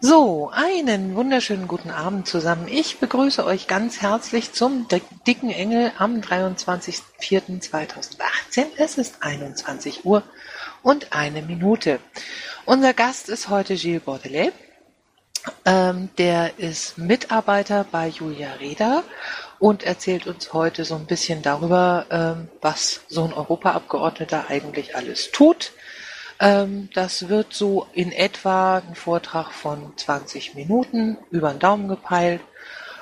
So, einen wunderschönen guten Abend zusammen. Ich begrüße euch ganz herzlich zum Dicken Engel am 23.04.2018. Es ist 21 Uhr und eine Minute. Unser Gast ist heute Gilles Bordelais. Ähm, der ist Mitarbeiter bei Julia Reda und erzählt uns heute so ein bisschen darüber, ähm, was so ein Europaabgeordneter eigentlich alles tut ähm, das wird so in etwa ein Vortrag von 20 Minuten über den Daumen gepeilt.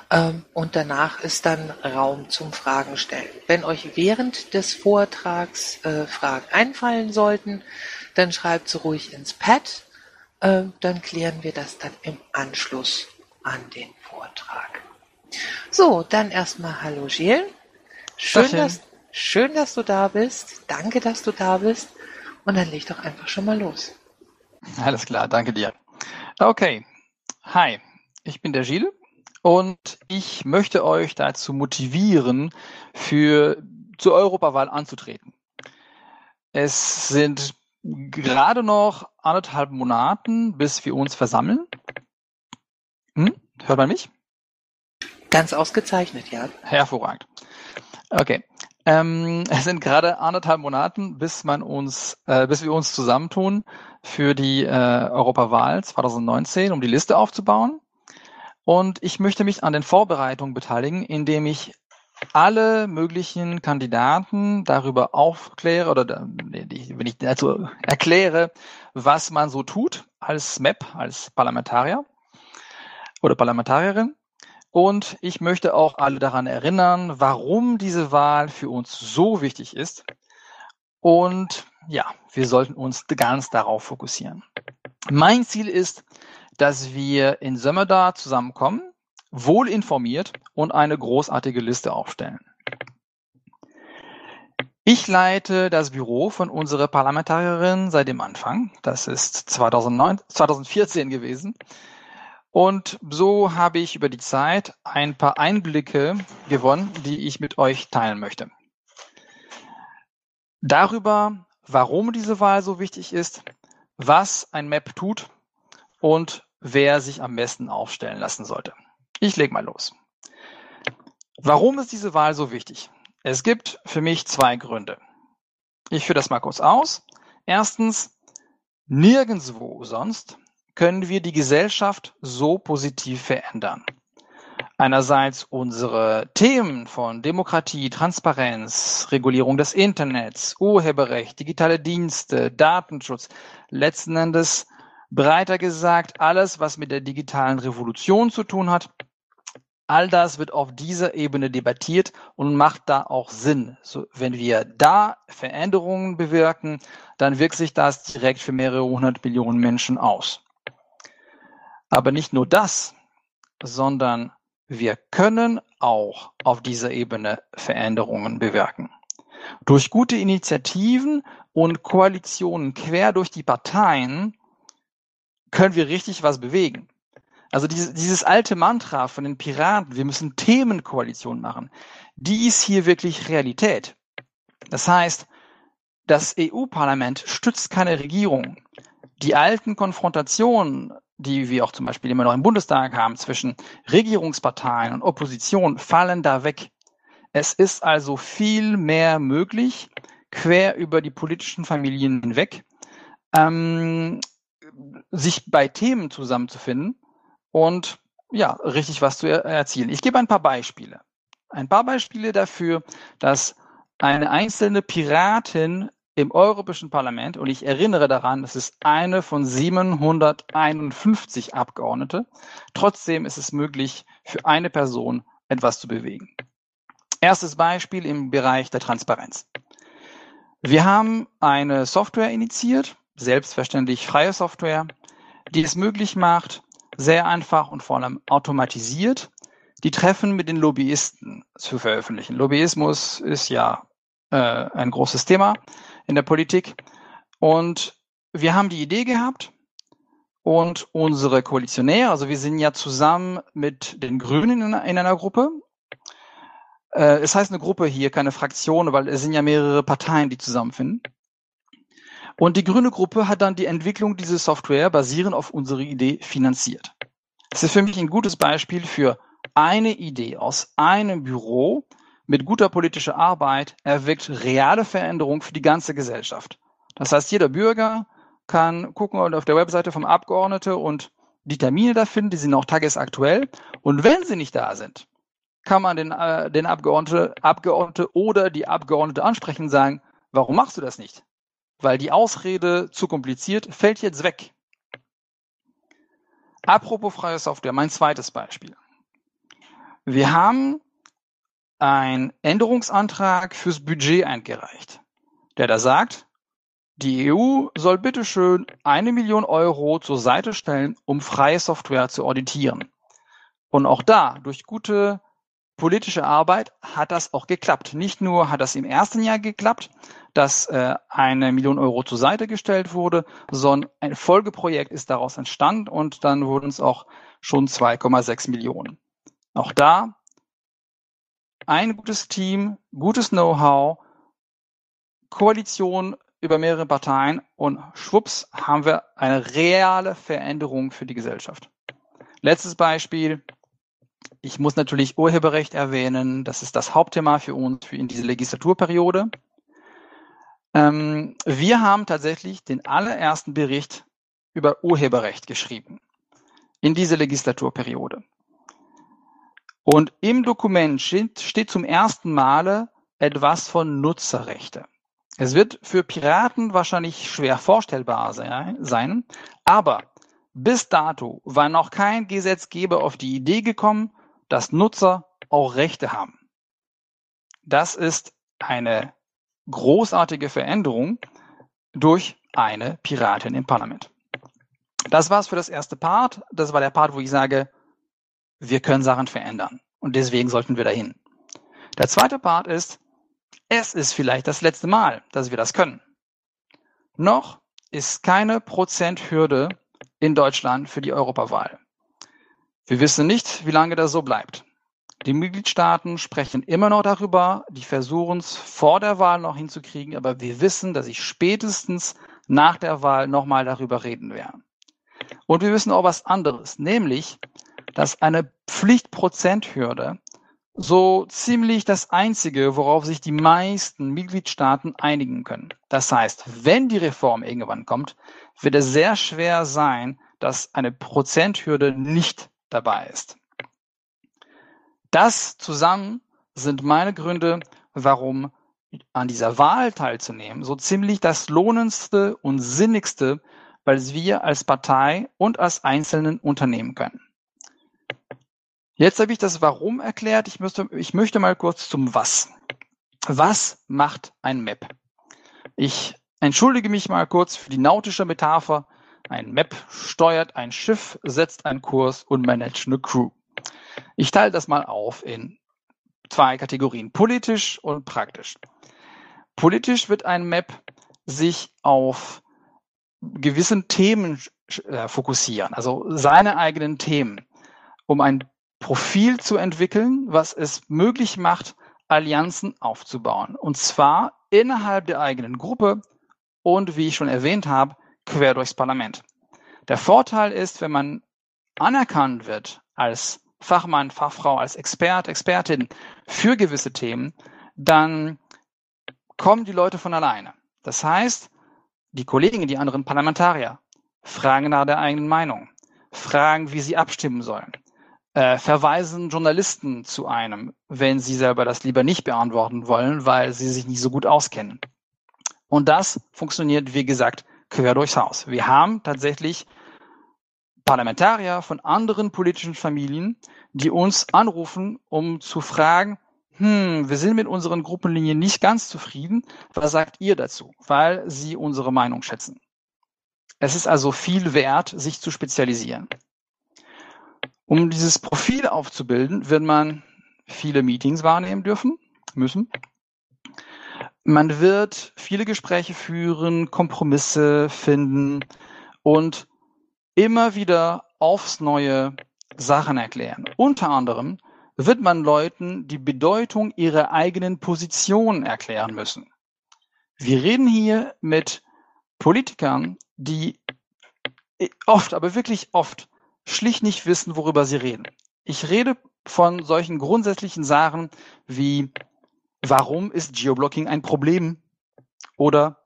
Ähm, und danach ist dann Raum zum Fragen stellen. Wenn euch während des Vortrags äh, Fragen einfallen sollten, dann schreibt sie ruhig ins Pad. Äh, dann klären wir das dann im Anschluss an den Vortrag. So, dann erstmal Hallo Gilles. Schön, dass, schön, dass du da bist. Danke, dass du da bist. Und dann leg doch einfach schon mal los. Alles klar, danke dir. Okay, hi, ich bin der Gilles und ich möchte euch dazu motivieren, für zur Europawahl anzutreten. Es sind gerade noch anderthalb Monaten, bis wir uns versammeln. Hm? Hört man mich? Ganz ausgezeichnet, ja. Hervorragend. Okay. Ähm, es sind gerade anderthalb Monaten, bis man uns, äh, bis wir uns zusammentun für die äh, Europawahl 2019, um die Liste aufzubauen. Und ich möchte mich an den Vorbereitungen beteiligen, indem ich alle möglichen Kandidaten darüber aufkläre oder wenn ich dazu erkläre, was man so tut als MEP, als Parlamentarier oder Parlamentarierin und ich möchte auch alle daran erinnern, warum diese Wahl für uns so wichtig ist. Und ja, wir sollten uns ganz darauf fokussieren. Mein Ziel ist, dass wir in Sömmerda zusammenkommen, wohl informiert und eine großartige Liste aufstellen. Ich leite das Büro von unserer Parlamentarierin seit dem Anfang. Das ist 2009, 2014 gewesen. Und so habe ich über die Zeit ein paar Einblicke gewonnen, die ich mit euch teilen möchte. Darüber, warum diese Wahl so wichtig ist, was ein Map tut und wer sich am besten aufstellen lassen sollte. Ich lege mal los. Warum ist diese Wahl so wichtig? Es gibt für mich zwei Gründe. Ich führe das mal kurz aus. Erstens, nirgendwo sonst können wir die Gesellschaft so positiv verändern. Einerseits unsere Themen von Demokratie, Transparenz, Regulierung des Internets, Urheberrecht, digitale Dienste, Datenschutz, letzten Endes breiter gesagt alles, was mit der digitalen Revolution zu tun hat. All das wird auf dieser Ebene debattiert und macht da auch Sinn. So, wenn wir da Veränderungen bewirken, dann wirkt sich das direkt für mehrere hundert Millionen Menschen aus. Aber nicht nur das, sondern wir können auch auf dieser Ebene Veränderungen bewirken. Durch gute Initiativen und Koalitionen quer durch die Parteien können wir richtig was bewegen. Also dieses, dieses alte Mantra von den Piraten, wir müssen Themenkoalition machen, die ist hier wirklich Realität. Das heißt, das EU-Parlament stützt keine Regierung. Die alten Konfrontationen die wir auch zum Beispiel immer noch im Bundestag haben, zwischen Regierungsparteien und Opposition, fallen da weg. Es ist also viel mehr möglich, quer über die politischen Familien hinweg, ähm, sich bei Themen zusammenzufinden und ja, richtig was zu er erzielen. Ich gebe ein paar Beispiele. Ein paar Beispiele dafür, dass eine einzelne Piratin im Europäischen Parlament, und ich erinnere daran, das ist eine von 751 Abgeordnete, trotzdem ist es möglich, für eine Person etwas zu bewegen. Erstes Beispiel im Bereich der Transparenz. Wir haben eine Software initiiert, selbstverständlich freie Software, die es möglich macht, sehr einfach und vor allem automatisiert, die Treffen mit den Lobbyisten zu veröffentlichen. Lobbyismus ist ja äh, ein großes Thema in der Politik. Und wir haben die Idee gehabt und unsere Koalitionäre, also wir sind ja zusammen mit den Grünen in, in einer Gruppe. Äh, es heißt eine Gruppe hier, keine Fraktion, weil es sind ja mehrere Parteien, die zusammenfinden. Und die grüne Gruppe hat dann die Entwicklung dieser Software basierend auf unserer Idee finanziert. Das ist für mich ein gutes Beispiel für eine Idee aus einem Büro mit guter politischer Arbeit erweckt reale Veränderung für die ganze Gesellschaft. Das heißt, jeder Bürger kann gucken auf der Webseite vom Abgeordnete und die Termine da finden, die sind auch tagesaktuell. Und wenn sie nicht da sind, kann man den, äh, den Abgeordnete, Abgeordnete oder die Abgeordnete ansprechen und sagen, warum machst du das nicht? Weil die Ausrede zu kompliziert fällt jetzt weg. Apropos freie Software, mein zweites Beispiel. Wir haben einen Änderungsantrag fürs Budget eingereicht, der da sagt, die EU soll bitteschön eine Million Euro zur Seite stellen, um freie Software zu auditieren. Und auch da, durch gute politische Arbeit hat das auch geklappt. Nicht nur hat das im ersten Jahr geklappt, dass äh, eine Million Euro zur Seite gestellt wurde, sondern ein Folgeprojekt ist daraus entstanden und dann wurden es auch schon 2,6 Millionen. Auch da ein gutes Team, gutes Know-how, Koalition über mehrere Parteien und schwupps haben wir eine reale Veränderung für die Gesellschaft. Letztes Beispiel, ich muss natürlich Urheberrecht erwähnen. Das ist das Hauptthema für uns für in diese Legislaturperiode. Ähm, wir haben tatsächlich den allerersten Bericht über Urheberrecht geschrieben in diese Legislaturperiode. Und im Dokument steht, zum ersten Male etwas von Nutzerrechte. Es wird für Piraten wahrscheinlich schwer vorstellbar sein, aber bis dato war noch kein Gesetzgeber auf die Idee gekommen, dass Nutzer auch Rechte haben. Das ist eine großartige Veränderung durch eine Piratin im Parlament. Das war's für das erste Part. Das war der Part, wo ich sage, wir können Sachen verändern. Und deswegen sollten wir dahin. Der zweite Part ist, es ist vielleicht das letzte Mal, dass wir das können. Noch ist keine Prozenthürde in Deutschland für die Europawahl. Wir wissen nicht, wie lange das so bleibt. Die Mitgliedstaaten sprechen immer noch darüber, die versuchen es vor der Wahl noch hinzukriegen, aber wir wissen, dass ich spätestens nach der Wahl nochmal darüber reden werde. Und wir wissen auch was anderes, nämlich, dass eine Pflichtprozenthürde so ziemlich das Einzige, worauf sich die meisten Mitgliedstaaten einigen können. Das heißt, wenn die Reform irgendwann kommt, wird es sehr schwer sein, dass eine Prozenthürde nicht dabei ist. Das zusammen sind meine Gründe, warum an dieser Wahl teilzunehmen so ziemlich das lohnendste und sinnigste, weil wir als Partei und als Einzelnen unternehmen können. Jetzt habe ich das Warum erklärt. Ich, müsste, ich möchte mal kurz zum Was. Was macht ein Map? Ich entschuldige mich mal kurz für die nautische Metapher. Ein Map steuert ein Schiff, setzt einen Kurs und managt eine Crew. Ich teile das mal auf in zwei Kategorien, politisch und praktisch. Politisch wird ein Map sich auf gewissen Themen äh, fokussieren, also seine eigenen Themen, um ein Profil zu entwickeln, was es möglich macht, Allianzen aufzubauen. Und zwar innerhalb der eigenen Gruppe und, wie ich schon erwähnt habe, quer durchs Parlament. Der Vorteil ist, wenn man anerkannt wird als Fachmann, Fachfrau, als Expert, Expertin für gewisse Themen, dann kommen die Leute von alleine. Das heißt, die Kollegen, die anderen Parlamentarier fragen nach der eigenen Meinung, fragen, wie sie abstimmen sollen, äh, verweisen Journalisten zu einem, wenn sie selber das lieber nicht beantworten wollen, weil sie sich nicht so gut auskennen. Und das funktioniert, wie gesagt, quer durchs Haus. Wir haben tatsächlich Parlamentarier von anderen politischen Familien, die uns anrufen, um zu fragen, hm, wir sind mit unseren Gruppenlinien nicht ganz zufrieden. Was sagt ihr dazu? Weil sie unsere Meinung schätzen. Es ist also viel wert, sich zu spezialisieren. Um dieses Profil aufzubilden, wird man viele Meetings wahrnehmen dürfen, müssen. Man wird viele Gespräche führen, Kompromisse finden und immer wieder aufs neue Sachen erklären. Unter anderem wird man Leuten die Bedeutung ihrer eigenen Position erklären müssen. Wir reden hier mit Politikern, die oft, aber wirklich oft, schlicht nicht wissen, worüber sie reden. Ich rede von solchen grundsätzlichen Sachen wie, warum ist Geoblocking ein Problem? Oder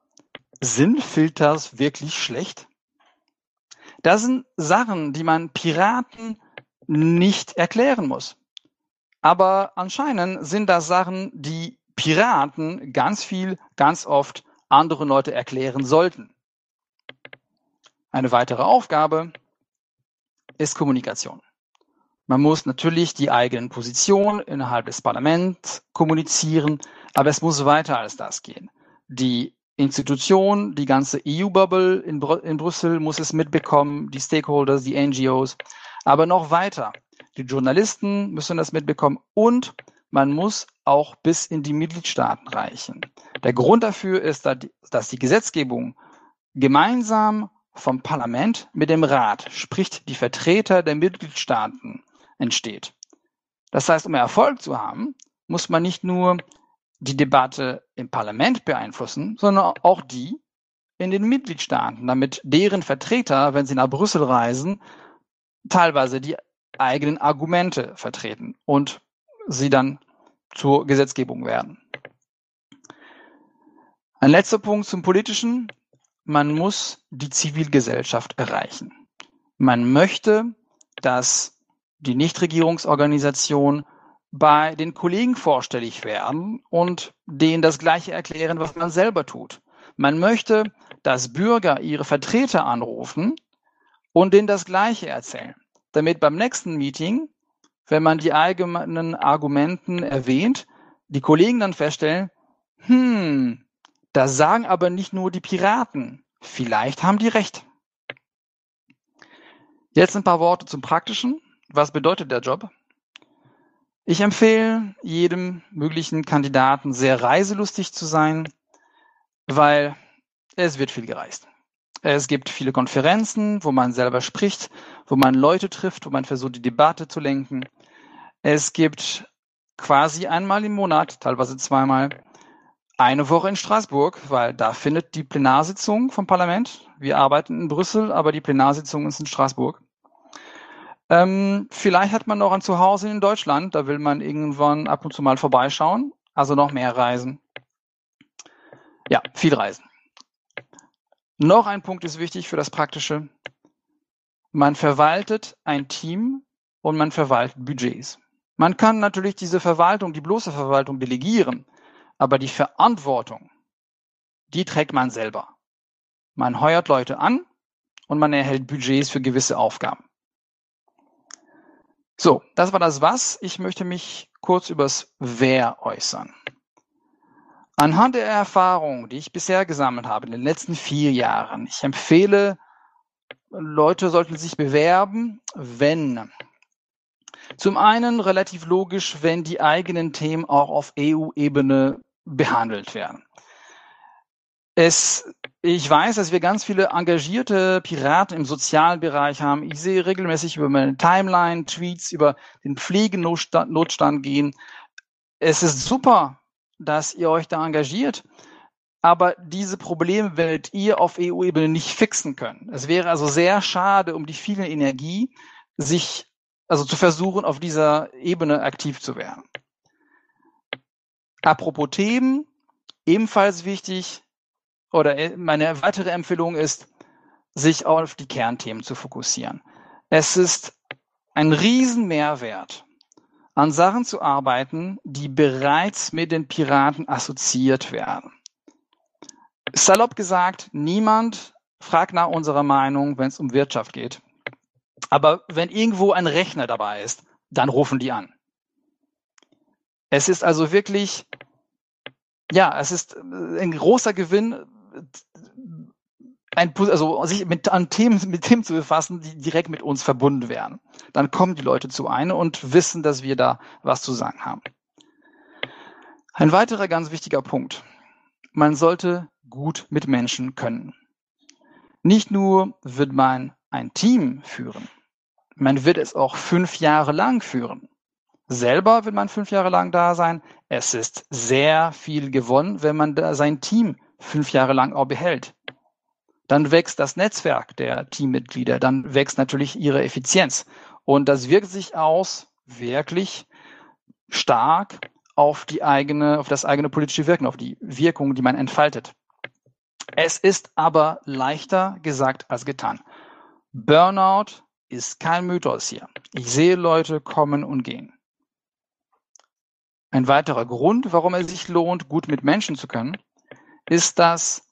sind Filters wirklich schlecht? Das sind Sachen, die man Piraten nicht erklären muss. Aber anscheinend sind das Sachen, die Piraten ganz viel, ganz oft anderen Leute erklären sollten. Eine weitere Aufgabe ist Kommunikation. Man muss natürlich die eigenen Positionen innerhalb des Parlaments kommunizieren, aber es muss weiter als das gehen. Die Institution, die ganze EU-Bubble in, Br in Brüssel muss es mitbekommen, die Stakeholders, die NGOs, aber noch weiter. Die Journalisten müssen das mitbekommen und man muss auch bis in die Mitgliedstaaten reichen. Der Grund dafür ist, dass die Gesetzgebung gemeinsam vom Parlament mit dem Rat, sprich die Vertreter der Mitgliedstaaten, entsteht. Das heißt, um Erfolg zu haben, muss man nicht nur die Debatte im Parlament beeinflussen, sondern auch die in den Mitgliedstaaten, damit deren Vertreter, wenn sie nach Brüssel reisen, teilweise die eigenen Argumente vertreten und sie dann zur Gesetzgebung werden. Ein letzter Punkt zum Politischen. Man muss die Zivilgesellschaft erreichen. Man möchte, dass die Nichtregierungsorganisation bei den Kollegen vorstellig werden und denen das Gleiche erklären, was man selber tut. Man möchte, dass Bürger ihre Vertreter anrufen und denen das Gleiche erzählen damit beim nächsten Meeting, wenn man die allgemeinen Argumenten erwähnt, die Kollegen dann feststellen, hm, das sagen aber nicht nur die Piraten. Vielleicht haben die recht. Jetzt ein paar Worte zum Praktischen. Was bedeutet der Job? Ich empfehle jedem möglichen Kandidaten sehr reiselustig zu sein, weil es wird viel gereist. Es gibt viele Konferenzen, wo man selber spricht, wo man Leute trifft, wo man versucht, die Debatte zu lenken. Es gibt quasi einmal im Monat, teilweise zweimal, eine Woche in Straßburg, weil da findet die Plenarsitzung vom Parlament. Wir arbeiten in Brüssel, aber die Plenarsitzung ist in Straßburg. Ähm, vielleicht hat man noch ein Zuhause in Deutschland, da will man irgendwann ab und zu mal vorbeischauen, also noch mehr reisen. Ja, viel reisen. Noch ein Punkt ist wichtig für das Praktische. Man verwaltet ein Team und man verwaltet Budgets. Man kann natürlich diese Verwaltung, die bloße Verwaltung delegieren, aber die Verantwortung, die trägt man selber. Man heuert Leute an und man erhält Budgets für gewisse Aufgaben. So, das war das Was. Ich möchte mich kurz übers Wer äußern. Anhand der Erfahrungen, die ich bisher gesammelt habe in den letzten vier Jahren, ich empfehle, Leute sollten sich bewerben, wenn zum einen relativ logisch, wenn die eigenen Themen auch auf EU-Ebene behandelt werden. Es, ich weiß, dass wir ganz viele engagierte Piraten im sozialen Bereich haben. Ich sehe regelmäßig über meine Timeline Tweets über den Pflegenotstand gehen. Es ist super, dass ihr euch da engagiert. Aber diese Probleme werdet ihr auf EU-Ebene nicht fixen können. Es wäre also sehr schade um die viele Energie, sich, also zu versuchen, auf dieser Ebene aktiv zu werden. Apropos Themen, ebenfalls wichtig, oder meine weitere Empfehlung ist, sich auf die Kernthemen zu fokussieren. Es ist ein Riesenmehrwert, an Sachen zu arbeiten, die bereits mit den Piraten assoziiert werden. Salopp gesagt, niemand fragt nach unserer Meinung, wenn es um Wirtschaft geht. Aber wenn irgendwo ein Rechner dabei ist, dann rufen die an. Es ist also wirklich, ja, es ist ein großer Gewinn, ein, also sich mit an Themen, mit Themen zu befassen, die direkt mit uns verbunden werden. Dann kommen die Leute zu einem und wissen, dass wir da was zu sagen haben. Ein weiterer ganz wichtiger Punkt. Man sollte gut mit Menschen können. Nicht nur wird man ein Team führen, man wird es auch fünf Jahre lang führen. Selber wird man fünf Jahre lang da sein. Es ist sehr viel gewonnen, wenn man da sein Team fünf Jahre lang auch behält. dann wächst das Netzwerk der Teammitglieder, dann wächst natürlich ihre Effizienz. Und das wirkt sich aus wirklich stark auf die eigene, auf das eigene politische Wirken, auf die Wirkung, die man entfaltet. Es ist aber leichter gesagt als getan. Burnout ist kein Mythos hier. Ich sehe Leute kommen und gehen. Ein weiterer Grund, warum es sich lohnt, gut mit Menschen zu können, ist, dass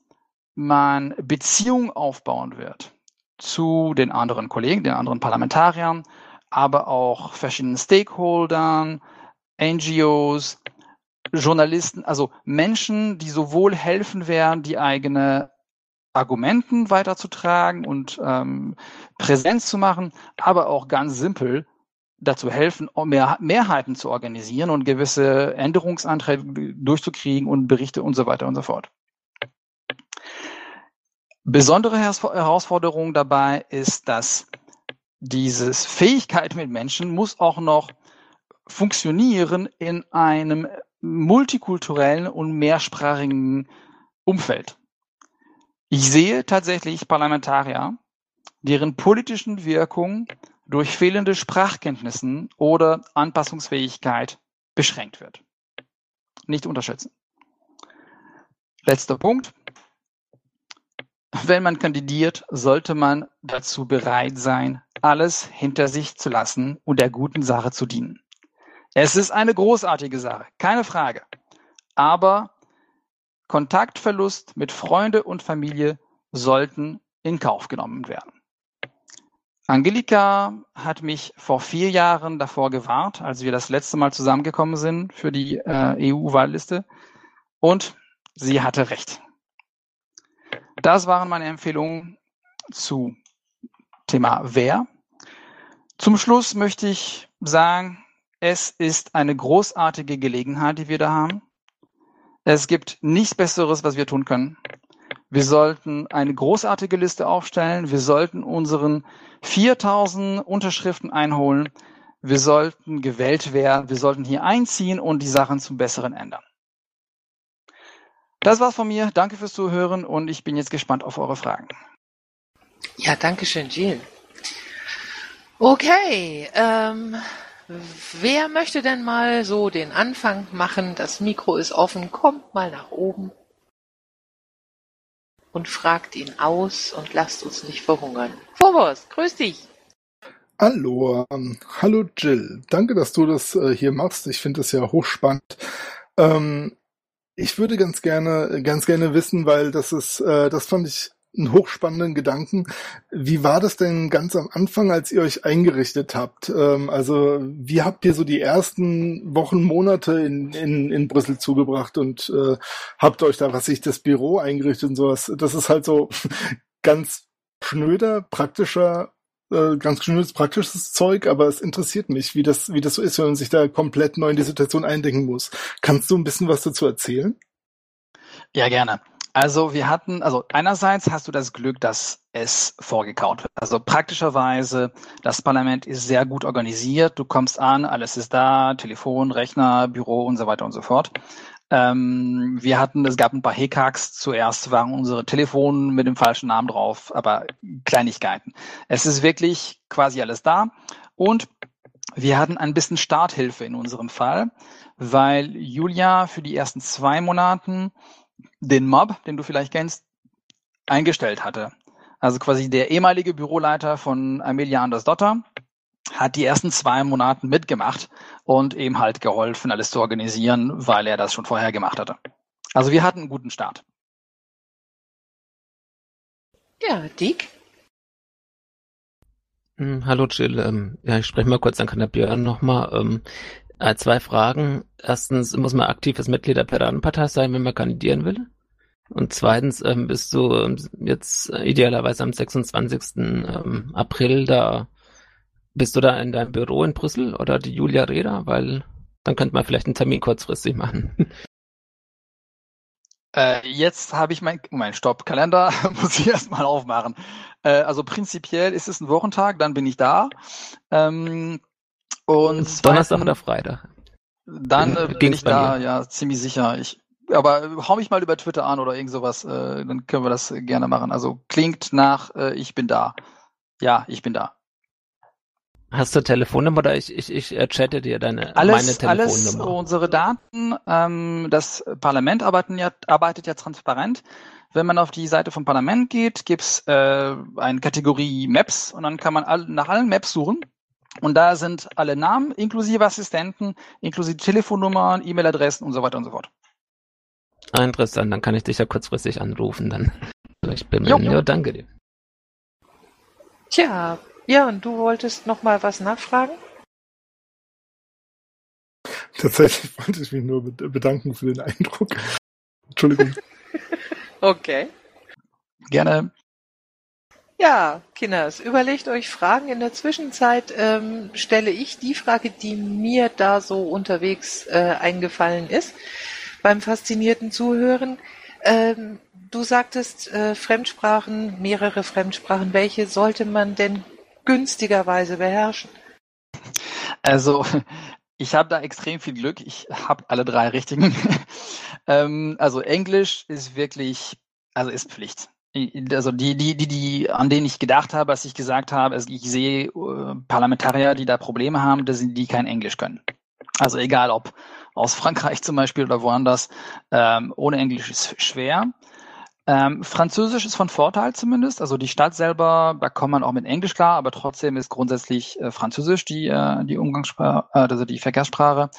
man Beziehungen aufbauen wird zu den anderen Kollegen, den anderen Parlamentariern, aber auch verschiedenen Stakeholdern, NGOs, Journalisten, also Menschen, die sowohl helfen werden, die eigene Argumenten weiterzutragen und ähm, Präsenz zu machen, aber auch ganz simpel dazu helfen, mehr, Mehrheiten zu organisieren und gewisse Änderungsanträge durchzukriegen und Berichte und so weiter und so fort. Besondere Herausforderung dabei ist, dass dieses Fähigkeit mit Menschen muss auch noch funktionieren in einem multikulturellen und mehrsprachigen Umfeld. Ich sehe tatsächlich Parlamentarier, deren politischen Wirkung durch fehlende Sprachkenntnissen oder Anpassungsfähigkeit beschränkt wird. Nicht unterschätzen. Letzter Punkt. Wenn man kandidiert, sollte man dazu bereit sein, alles hinter sich zu lassen und der guten Sache zu dienen. Es ist eine großartige Sache, keine Frage. Aber Kontaktverlust mit Freunde und Familie sollten in Kauf genommen werden. Angelika hat mich vor vier Jahren davor gewarnt, als wir das letzte Mal zusammengekommen sind für die äh, EU-Wahlliste. Und sie hatte recht. Das waren meine Empfehlungen zu Thema Wer. Zum Schluss möchte ich sagen, es ist eine großartige Gelegenheit, die wir da haben. Es gibt nichts Besseres, was wir tun können. Wir sollten eine großartige Liste aufstellen. Wir sollten unseren 4000 Unterschriften einholen. Wir sollten gewählt werden. Wir sollten hier einziehen und die Sachen zum Besseren ändern. Das war's von mir. Danke fürs Zuhören und ich bin jetzt gespannt auf eure Fragen. Ja, danke schön, Jill. Okay, ähm, Wer möchte denn mal so den Anfang machen? Das Mikro ist offen, kommt mal nach oben und fragt ihn aus und lasst uns nicht verhungern. Phobos, grüß dich. Hallo, ähm, hallo Jill. Danke, dass du das äh, hier machst. Ich finde das ja hochspannend. Ähm, ich würde ganz gerne, ganz gerne wissen, weil das ist, äh, das fand ich einen hochspannenden Gedanken. Wie war das denn ganz am Anfang, als ihr euch eingerichtet habt? Ähm, also wie habt ihr so die ersten Wochen, Monate in, in, in Brüssel zugebracht und äh, habt euch da, was ich, das Büro eingerichtet und sowas? Das ist halt so ganz schnöder, praktischer äh, ganz schnödes, praktisches Zeug, aber es interessiert mich, wie das, wie das so ist, wenn man sich da komplett neu in die Situation eindenken muss. Kannst du ein bisschen was dazu erzählen? Ja, gerne. Also wir hatten, also einerseits hast du das Glück, dass es vorgekaut wird. Also praktischerweise, das Parlament ist sehr gut organisiert. Du kommst an, alles ist da, Telefon, Rechner, Büro und so weiter und so fort. Ähm, wir hatten, es gab ein paar Hekaks. Zuerst waren unsere Telefone mit dem falschen Namen drauf, aber Kleinigkeiten. Es ist wirklich quasi alles da. Und wir hatten ein bisschen Starthilfe in unserem Fall, weil Julia für die ersten zwei Monaten den Mob, den du vielleicht kennst, eingestellt hatte. Also quasi der ehemalige Büroleiter von Amelia Andersdotter hat die ersten zwei Monate mitgemacht und eben halt geholfen, alles zu organisieren, weil er das schon vorher gemacht hatte. Also wir hatten einen guten Start. Ja, Dick? Hm, hallo Jill, ähm, ja, ich spreche mal kurz, dann kann der Björn nochmal. Äh, zwei Fragen. Erstens, muss man aktives Mitglied der Piratenpartei sein, wenn man kandidieren will? Und zweitens, ähm, bist du ähm, jetzt äh, idealerweise am 26. Ähm, April da, bist du da in deinem Büro in Brüssel oder die Julia Reda? Weil dann könnte man vielleicht einen Termin kurzfristig machen. Äh, jetzt habe ich mein, mein Stopp-Kalender, muss ich erstmal aufmachen. Äh, also prinzipiell ist es ein Wochentag, dann bin ich da. Ähm, und Donnerstag oder Freitag? Dann äh, bin ich da, ja, ziemlich sicher. Ich aber hau mich mal über Twitter an oder irgend sowas, äh, dann können wir das gerne machen. Also klingt nach äh, ich bin da. Ja, ich bin da. Hast du Telefonnummer oder ich, ich, ich äh, chatte dir deine alles, meine Telefonnummer? Alles unsere Daten, ähm, das Parlament arbeiten ja, arbeitet ja transparent. Wenn man auf die Seite vom Parlament geht, gibt's äh, eine Kategorie Maps und dann kann man all, nach allen Maps suchen. Und da sind alle Namen, inklusive Assistenten, inklusive Telefonnummern, E-Mail-Adressen und so weiter und so fort. Ah, interessant, dann kann ich dich ja kurzfristig anrufen dann. Ich bin jo. ja, danke dir. Tja, ja, und du wolltest noch mal was nachfragen? Tatsächlich wollte ich mich nur bedanken für den Eindruck. Entschuldigung. okay. Gerne. Ja, Kinders, überlegt euch Fragen. In der Zwischenzeit ähm, stelle ich die Frage, die mir da so unterwegs äh, eingefallen ist, beim faszinierten Zuhören. Ähm, du sagtest äh, Fremdsprachen, mehrere Fremdsprachen. Welche sollte man denn günstigerweise beherrschen? Also, ich habe da extrem viel Glück. Ich habe alle drei richtigen. ähm, also Englisch ist wirklich, also ist Pflicht. Also die, die, die, die, an denen ich gedacht habe, als ich gesagt habe, also ich sehe äh, Parlamentarier, die da Probleme haben, das sind die kein Englisch können. Also egal ob aus Frankreich zum Beispiel oder woanders, ähm, ohne Englisch ist schwer. Ähm, Französisch ist von Vorteil zumindest. Also die Stadt selber, da kommt man auch mit Englisch klar, aber trotzdem ist grundsätzlich äh, Französisch die, äh, die Umgangssprache, äh, also die Verkehrssprache.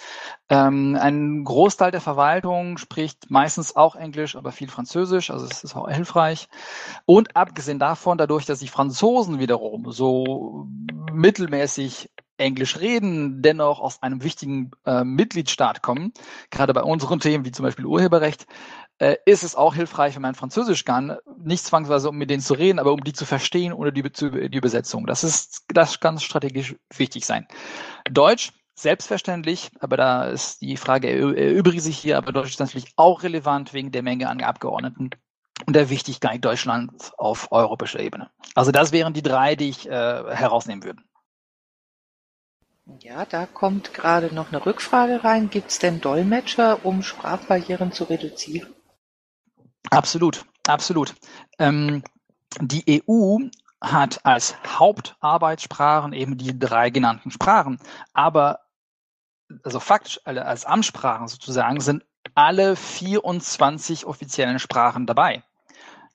Ähm, ein Großteil der Verwaltung spricht meistens auch Englisch, aber viel Französisch, also es ist auch hilfreich. Und abgesehen davon, dadurch, dass die Franzosen wiederum so mittelmäßig Englisch reden, dennoch aus einem wichtigen äh, Mitgliedstaat kommen, gerade bei unseren Themen wie zum Beispiel Urheberrecht, äh, ist es auch hilfreich, wenn man Französisch kann, nicht zwangsweise um mit denen zu reden, aber um die zu verstehen ohne die, die Übersetzung. Das ist, das kann strategisch wichtig sein. Deutsch, selbstverständlich, aber da ist die Frage, erübrigt sich hier, aber Deutsch ist natürlich auch relevant wegen der Menge an Abgeordneten und der Wichtigkeit Deutschlands auf europäischer Ebene. Also das wären die drei, die ich äh, herausnehmen würde. Ja, da kommt gerade noch eine Rückfrage rein. Gibt es denn Dolmetscher, um Sprachbarrieren zu reduzieren? Absolut, absolut. Ähm, die EU hat als Hauptarbeitssprachen eben die drei genannten Sprachen. Aber also faktisch alle als Amtssprachen sozusagen sind alle 24 offiziellen Sprachen dabei.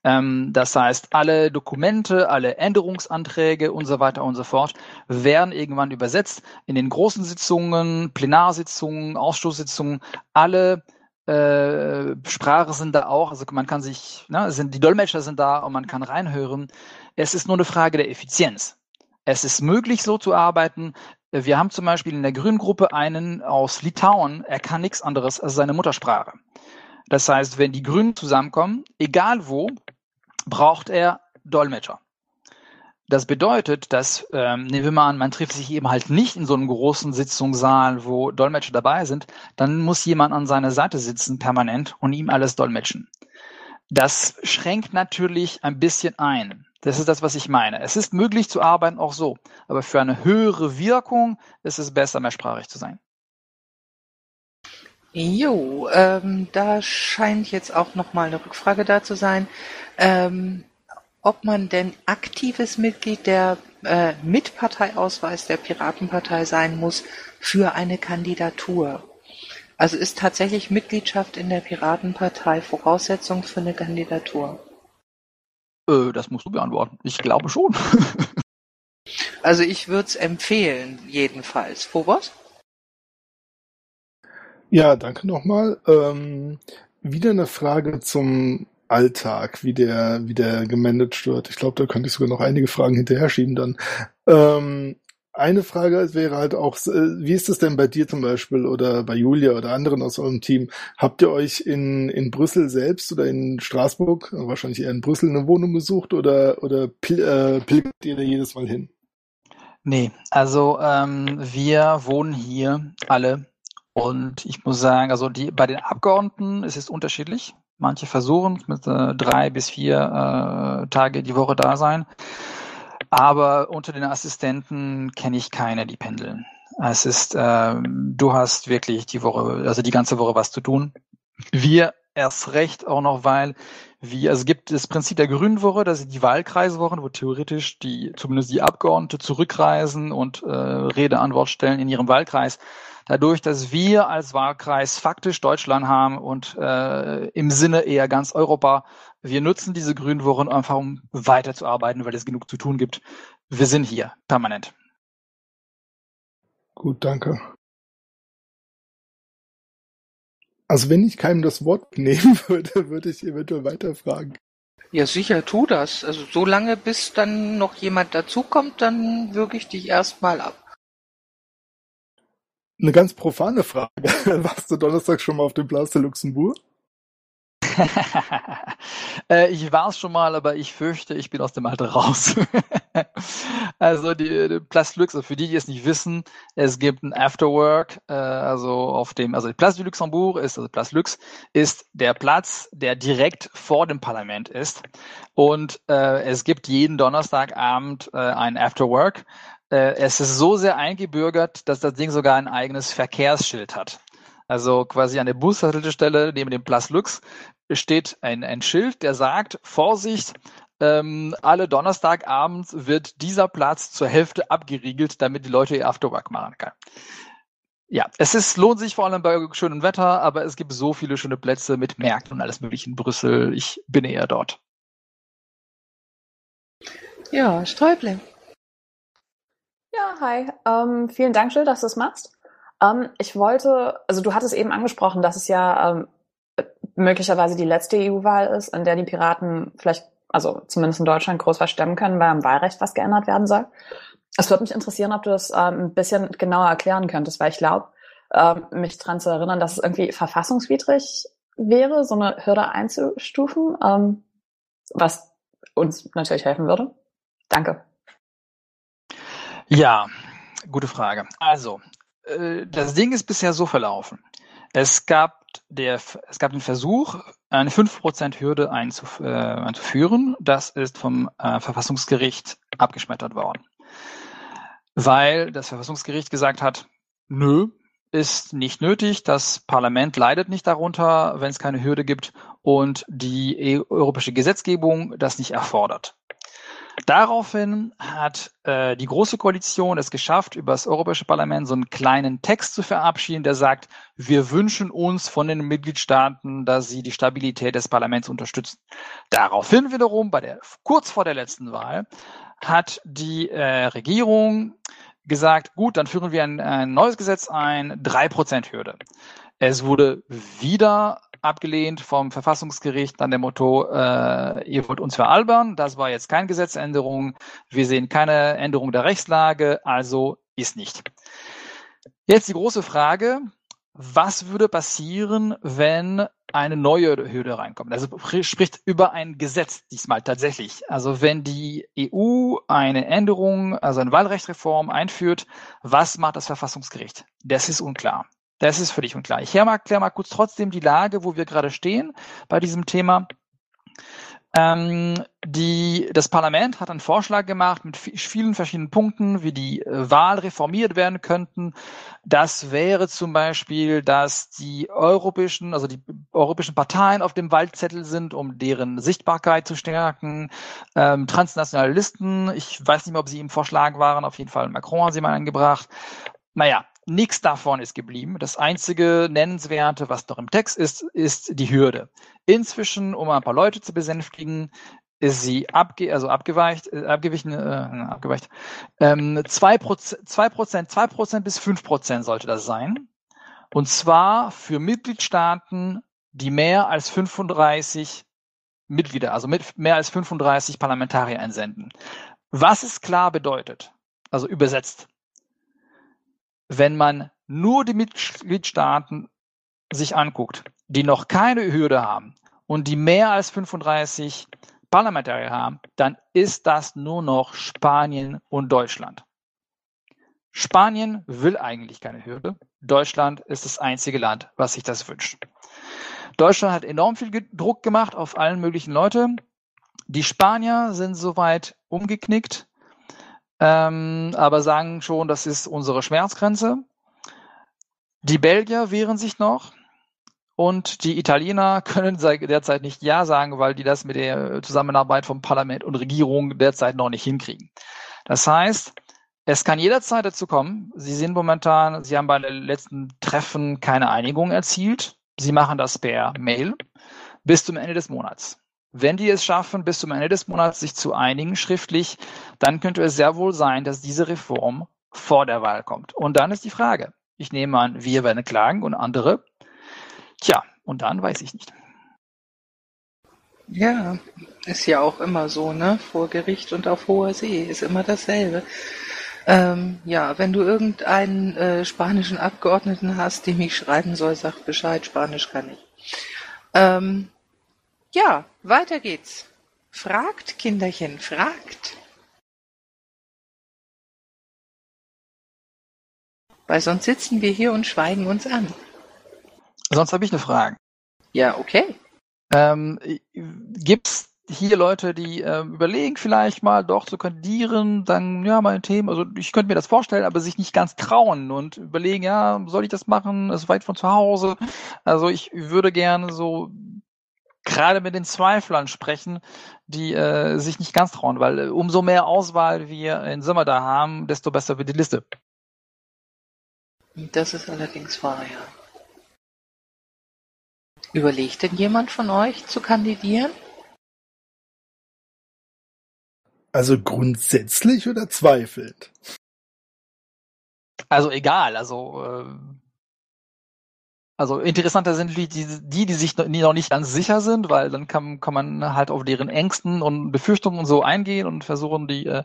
Ähm, das heißt, alle Dokumente, alle Änderungsanträge und so weiter und so fort werden irgendwann übersetzt. In den großen Sitzungen, Plenarsitzungen, Ausschusssitzungen, alle äh, Sprache sind da auch, also man kann sich, ne, sind, die Dolmetscher sind da und man kann reinhören. Es ist nur eine Frage der Effizienz. Es ist möglich, so zu arbeiten. Wir haben zum Beispiel in der Grüngruppe einen aus Litauen, er kann nichts anderes als seine Muttersprache. Das heißt, wenn die Grünen zusammenkommen, egal wo, braucht er Dolmetscher. Das bedeutet, dass, ähm, nehmen wir mal an, man trifft sich eben halt nicht in so einem großen Sitzungssaal, wo Dolmetscher dabei sind, dann muss jemand an seiner Seite sitzen, permanent, und ihm alles dolmetschen. Das schränkt natürlich ein bisschen ein. Das ist das, was ich meine. Es ist möglich zu arbeiten auch so, aber für eine höhere Wirkung ist es besser, mehrsprachig zu sein. Jo, ähm, da scheint jetzt auch noch mal eine Rückfrage da zu sein. Ähm, ob man denn aktives Mitglied der äh, Mitparteiausweis der Piratenpartei sein muss für eine Kandidatur. Also ist tatsächlich Mitgliedschaft in der Piratenpartei Voraussetzung für eine Kandidatur? Äh, das musst du beantworten. Ich glaube schon. also ich würde es empfehlen, jedenfalls. Phobos? Ja, danke nochmal. Ähm, wieder eine Frage zum Alltag, wie der, wie der gemanagt wird. Ich glaube, da könnte ich sogar noch einige Fragen hinterher schieben dann. Ähm, eine Frage wäre halt auch, äh, wie ist es denn bei dir zum Beispiel oder bei Julia oder anderen aus eurem Team? Habt ihr euch in, in Brüssel selbst oder in Straßburg, wahrscheinlich eher in Brüssel, eine Wohnung gesucht oder, oder pil äh, pilgert ihr da jedes Mal hin? Nee, also ähm, wir wohnen hier alle und ich muss sagen, also die bei den Abgeordneten ist es unterschiedlich. Manche versuchen mit äh, drei bis vier äh, Tage die Woche da sein. Aber unter den Assistenten kenne ich keine, die pendeln. Es ist, äh, du hast wirklich die Woche, also die ganze Woche was zu tun. Wir erst recht auch noch, weil wir, also es gibt das Prinzip der Grünwoche, das sind die Wahlkreiswochen, wo theoretisch die, zumindest die Abgeordnete zurückreisen und äh, Rede, Antwort stellen in ihrem Wahlkreis. Dadurch, dass wir als Wahlkreis faktisch Deutschland haben und äh, im Sinne eher ganz Europa, wir nutzen diese Grünwochen einfach, um weiterzuarbeiten, weil es genug zu tun gibt. Wir sind hier permanent. Gut, danke. Also wenn ich keinem das Wort nehmen würde, würde ich eventuell weiterfragen. Ja, sicher, tu das. Also so lange, bis dann noch jemand dazukommt, dann würge ich dich erstmal ab. Eine ganz profane Frage. Warst du Donnerstag schon mal auf dem Place de Luxembourg? äh, ich war es schon mal, aber ich fürchte, ich bin aus dem Alter raus. also die, die Place Lux, für die, die es nicht wissen, es gibt ein Afterwork, äh, also auf dem, also die Place du Luxembourg ist, also Place Lux, ist der Platz, der direkt vor dem Parlament ist. Und äh, es gibt jeden Donnerstagabend äh, ein Afterwork. Äh, es ist so sehr eingebürgert, dass das Ding sogar ein eigenes Verkehrsschild hat. Also quasi an der Bushaltestelle neben dem Place Lux steht ein, ein Schild, der sagt, Vorsicht, ähm, alle Donnerstagabends wird dieser Platz zur Hälfte abgeriegelt, damit die Leute ihr Afterwork machen können. Ja, es ist, lohnt sich vor allem bei schönem Wetter, aber es gibt so viele schöne Plätze mit Märkten und alles mögliche in Brüssel. Ich bin eher dort. Ja, Sträubling. Hi. Ähm, vielen Dank, Jill, dass du es machst. Ähm, ich wollte, also du hattest eben angesprochen, dass es ja ähm, möglicherweise die letzte EU-Wahl ist, in der die Piraten vielleicht, also zumindest in Deutschland, groß was stemmen können, weil am Wahlrecht was geändert werden soll. Es würde mich interessieren, ob du das ähm, ein bisschen genauer erklären könntest, weil ich glaube, ähm, mich daran zu erinnern, dass es irgendwie verfassungswidrig wäre, so eine Hürde einzustufen, ähm, was uns natürlich helfen würde. Danke. Ja, gute Frage. Also, äh, das Ding ist bisher so verlaufen. Es gab der, es gab den Versuch, eine 5% Hürde einzuf äh, einzuführen. Das ist vom äh, Verfassungsgericht abgeschmettert worden. Weil das Verfassungsgericht gesagt hat, nö, ist nicht nötig, das Parlament leidet nicht darunter, wenn es keine Hürde gibt und die e europäische Gesetzgebung das nicht erfordert. Daraufhin hat äh, die Große Koalition es geschafft, über das Europäische Parlament so einen kleinen Text zu verabschieden, der sagt, wir wünschen uns von den Mitgliedstaaten, dass sie die Stabilität des Parlaments unterstützen. Daraufhin wiederum, bei der, kurz vor der letzten Wahl, hat die äh, Regierung gesagt, gut, dann führen wir ein, ein neues Gesetz ein, drei Prozent Hürde. Es wurde wieder abgelehnt vom Verfassungsgericht an dem Motto, äh, ihr wollt uns veralbern, das war jetzt keine Gesetzänderung, wir sehen keine Änderung der Rechtslage, also ist nicht. Jetzt die große Frage, was würde passieren, wenn eine neue Hürde reinkommt? Also spricht über ein Gesetz diesmal tatsächlich. Also wenn die EU eine Änderung, also eine Wahlrechtsreform einführt, was macht das Verfassungsgericht? Das ist unklar. Das ist völlig unklar. Ich erkläre mal kurz trotzdem die Lage, wo wir gerade stehen bei diesem Thema. Ähm, die, das Parlament hat einen Vorschlag gemacht mit vielen verschiedenen Punkten, wie die äh, Wahl reformiert werden könnten. Das wäre zum Beispiel, dass die europäischen, also die europäischen Parteien auf dem Wahlzettel sind, um deren Sichtbarkeit zu stärken. Ähm, transnationale Listen, ich weiß nicht mehr, ob sie im Vorschlag waren, auf jeden Fall Macron haben sie mal eingebracht. Naja, Nichts davon ist geblieben. Das einzige Nennenswerte, was noch im Text ist, ist die Hürde. Inzwischen, um ein paar Leute zu besänftigen, ist sie abge also abgeweicht, äh, abgewichen, äh, abgeweicht. Ähm, zwei Prozent, zwei Prozent, zwei Prozent bis fünf Prozent sollte das sein. Und zwar für Mitgliedstaaten, die mehr als 35 Mitglieder, also mit mehr als 35 Parlamentarier einsenden. Was es klar bedeutet, also übersetzt, wenn man nur die Mitgliedstaaten sich anguckt, die noch keine Hürde haben und die mehr als 35 Parlamentarier haben, dann ist das nur noch Spanien und Deutschland. Spanien will eigentlich keine Hürde. Deutschland ist das einzige Land, was sich das wünscht. Deutschland hat enorm viel Druck gemacht auf allen möglichen Leute. Die Spanier sind soweit umgeknickt ähm, aber sagen schon, das ist unsere Schmerzgrenze. Die Belgier wehren sich noch und die Italiener können derzeit nicht Ja sagen, weil die das mit der Zusammenarbeit vom Parlament und Regierung derzeit noch nicht hinkriegen. Das heißt, es kann jederzeit dazu kommen, Sie sind momentan, Sie haben bei den letzten Treffen keine Einigung erzielt. Sie machen das per Mail bis zum Ende des Monats. Wenn die es schaffen, bis zum Ende des Monats sich zu einigen schriftlich, dann könnte es sehr wohl sein, dass diese Reform vor der Wahl kommt. Und dann ist die Frage, ich nehme an, wir werden klagen und andere. Tja, und dann weiß ich nicht. Ja, ist ja auch immer so, ne? Vor Gericht und auf hoher See ist immer dasselbe. Ähm, ja, wenn du irgendeinen äh, spanischen Abgeordneten hast, dem ich schreiben soll, sag Bescheid, Spanisch kann ich. Ähm, ja, weiter geht's. Fragt, Kinderchen, fragt. Weil sonst sitzen wir hier und schweigen uns an. Sonst habe ich eine Frage. Ja, okay. Ähm, gibt's hier Leute, die äh, überlegen, vielleicht mal doch zu kandidieren, dann ja mal ein Thema, also ich könnte mir das vorstellen, aber sich nicht ganz trauen und überlegen, ja, soll ich das machen? ist weit von zu Hause. Also ich würde gerne so gerade mit den Zweiflern sprechen, die äh, sich nicht ganz trauen, weil äh, umso mehr Auswahl wir in Sommer da haben, desto besser wird die Liste. Das ist allerdings wahr, ja. Überlegt denn jemand von euch zu kandidieren? Also grundsätzlich oder zweifelnd? Also egal, also äh, also interessanter sind die, die, die, sich noch nicht ganz sicher sind, weil dann kann, kann man halt auf deren Ängsten und Befürchtungen und so eingehen und versuchen, die äh,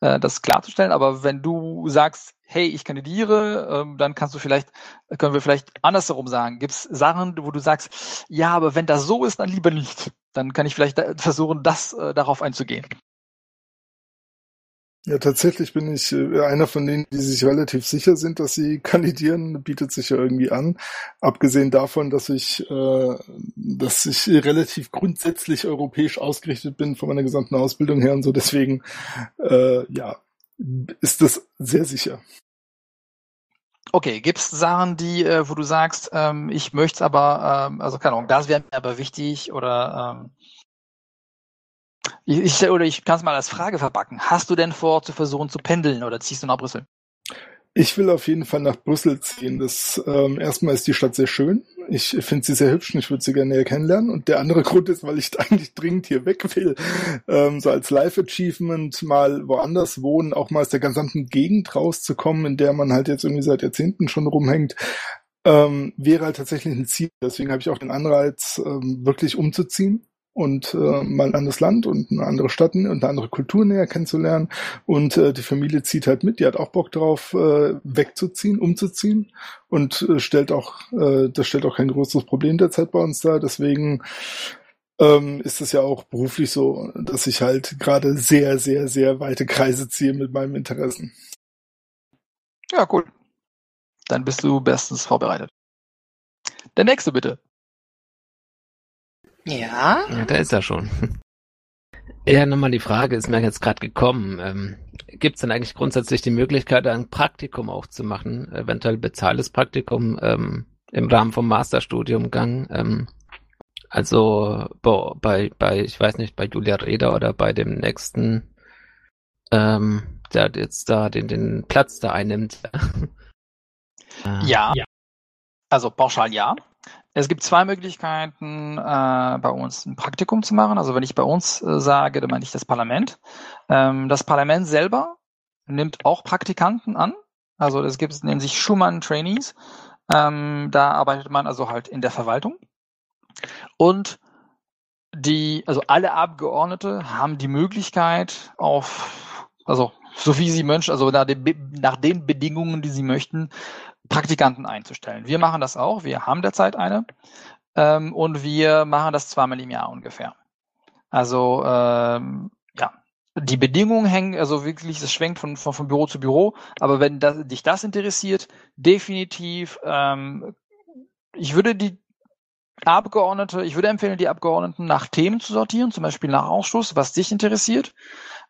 äh, das klarzustellen. Aber wenn du sagst, hey, ich kandidiere, ähm, dann kannst du vielleicht, können wir vielleicht andersherum sagen. Gibt es Sachen, wo du sagst, ja, aber wenn das so ist, dann lieber nicht. Dann kann ich vielleicht versuchen, das äh, darauf einzugehen. Ja, tatsächlich bin ich äh, einer von denen, die sich relativ sicher sind, dass sie kandidieren, bietet sich ja irgendwie an. Abgesehen davon, dass ich, äh, dass ich relativ grundsätzlich europäisch ausgerichtet bin von meiner gesamten Ausbildung her und so. Deswegen, äh, ja, ist das sehr sicher. Okay, gibt's Sachen, die, äh, wo du sagst, ähm, ich möchte es aber, ähm, also keine Ahnung, das wäre mir aber wichtig oder ähm, ich, ich, oder ich kann es mal als Frage verbacken. Hast du denn vor, zu versuchen zu pendeln oder ziehst du nach Brüssel? Ich will auf jeden Fall nach Brüssel ziehen. Das ähm, erstmal ist die Stadt sehr schön. Ich finde sie sehr hübsch und ich würde sie gerne näher kennenlernen. Und der andere Grund ist, weil ich eigentlich dringend hier weg will. Ähm, so als Live-Achievement mal woanders wohnen, auch mal aus der gesamten Gegend rauszukommen, in der man halt jetzt irgendwie seit Jahrzehnten schon rumhängt, ähm, wäre halt tatsächlich ein Ziel. Deswegen habe ich auch den Anreiz, ähm, wirklich umzuziehen und äh, mal ein anderes Land und eine andere Stadt und eine andere Kultur näher kennenzulernen. Und äh, die Familie zieht halt mit, die hat auch Bock drauf, äh, wegzuziehen, umzuziehen und äh, stellt auch, äh, das stellt auch kein großes Problem derzeit bei uns dar. Deswegen ähm, ist es ja auch beruflich so, dass ich halt gerade sehr, sehr, sehr weite Kreise ziehe mit meinem Interessen. Ja, cool. Dann bist du bestens vorbereitet. Der nächste bitte. Ja. ja da ist er schon. Ja, nochmal die Frage, ist mir jetzt gerade gekommen. Ähm, Gibt es denn eigentlich grundsätzlich die Möglichkeit, ein Praktikum auch zu machen, eventuell bezahltes Praktikum ähm, im Rahmen vom Masterstudiumgang? Ähm, also bo, bei, bei, ich weiß nicht, bei Julia Reda oder bei dem nächsten, ähm, der jetzt da den, den Platz da einnimmt. ja. ja. Also pauschal ja. Es gibt zwei Möglichkeiten, äh, bei uns ein Praktikum zu machen. Also wenn ich bei uns äh, sage, dann meine ich das Parlament. Ähm, das Parlament selber nimmt auch Praktikanten an. Also es gibt, nennen sich Schumann Trainees. Ähm, da arbeitet man also halt in der Verwaltung. Und die, also alle Abgeordnete haben die Möglichkeit auf, also so wie sie möchten, also nach den, nach den Bedingungen, die sie möchten, Praktikanten einzustellen. Wir machen das auch. Wir haben derzeit eine. Ähm, und wir machen das zweimal im Jahr ungefähr. Also ähm, ja, die Bedingungen hängen, also wirklich, das schwenkt von, von, von Büro zu Büro. Aber wenn das, dich das interessiert, definitiv, ähm, ich würde die Abgeordnete, ich würde empfehlen, die Abgeordneten nach Themen zu sortieren, zum Beispiel nach Ausschuss, was dich interessiert.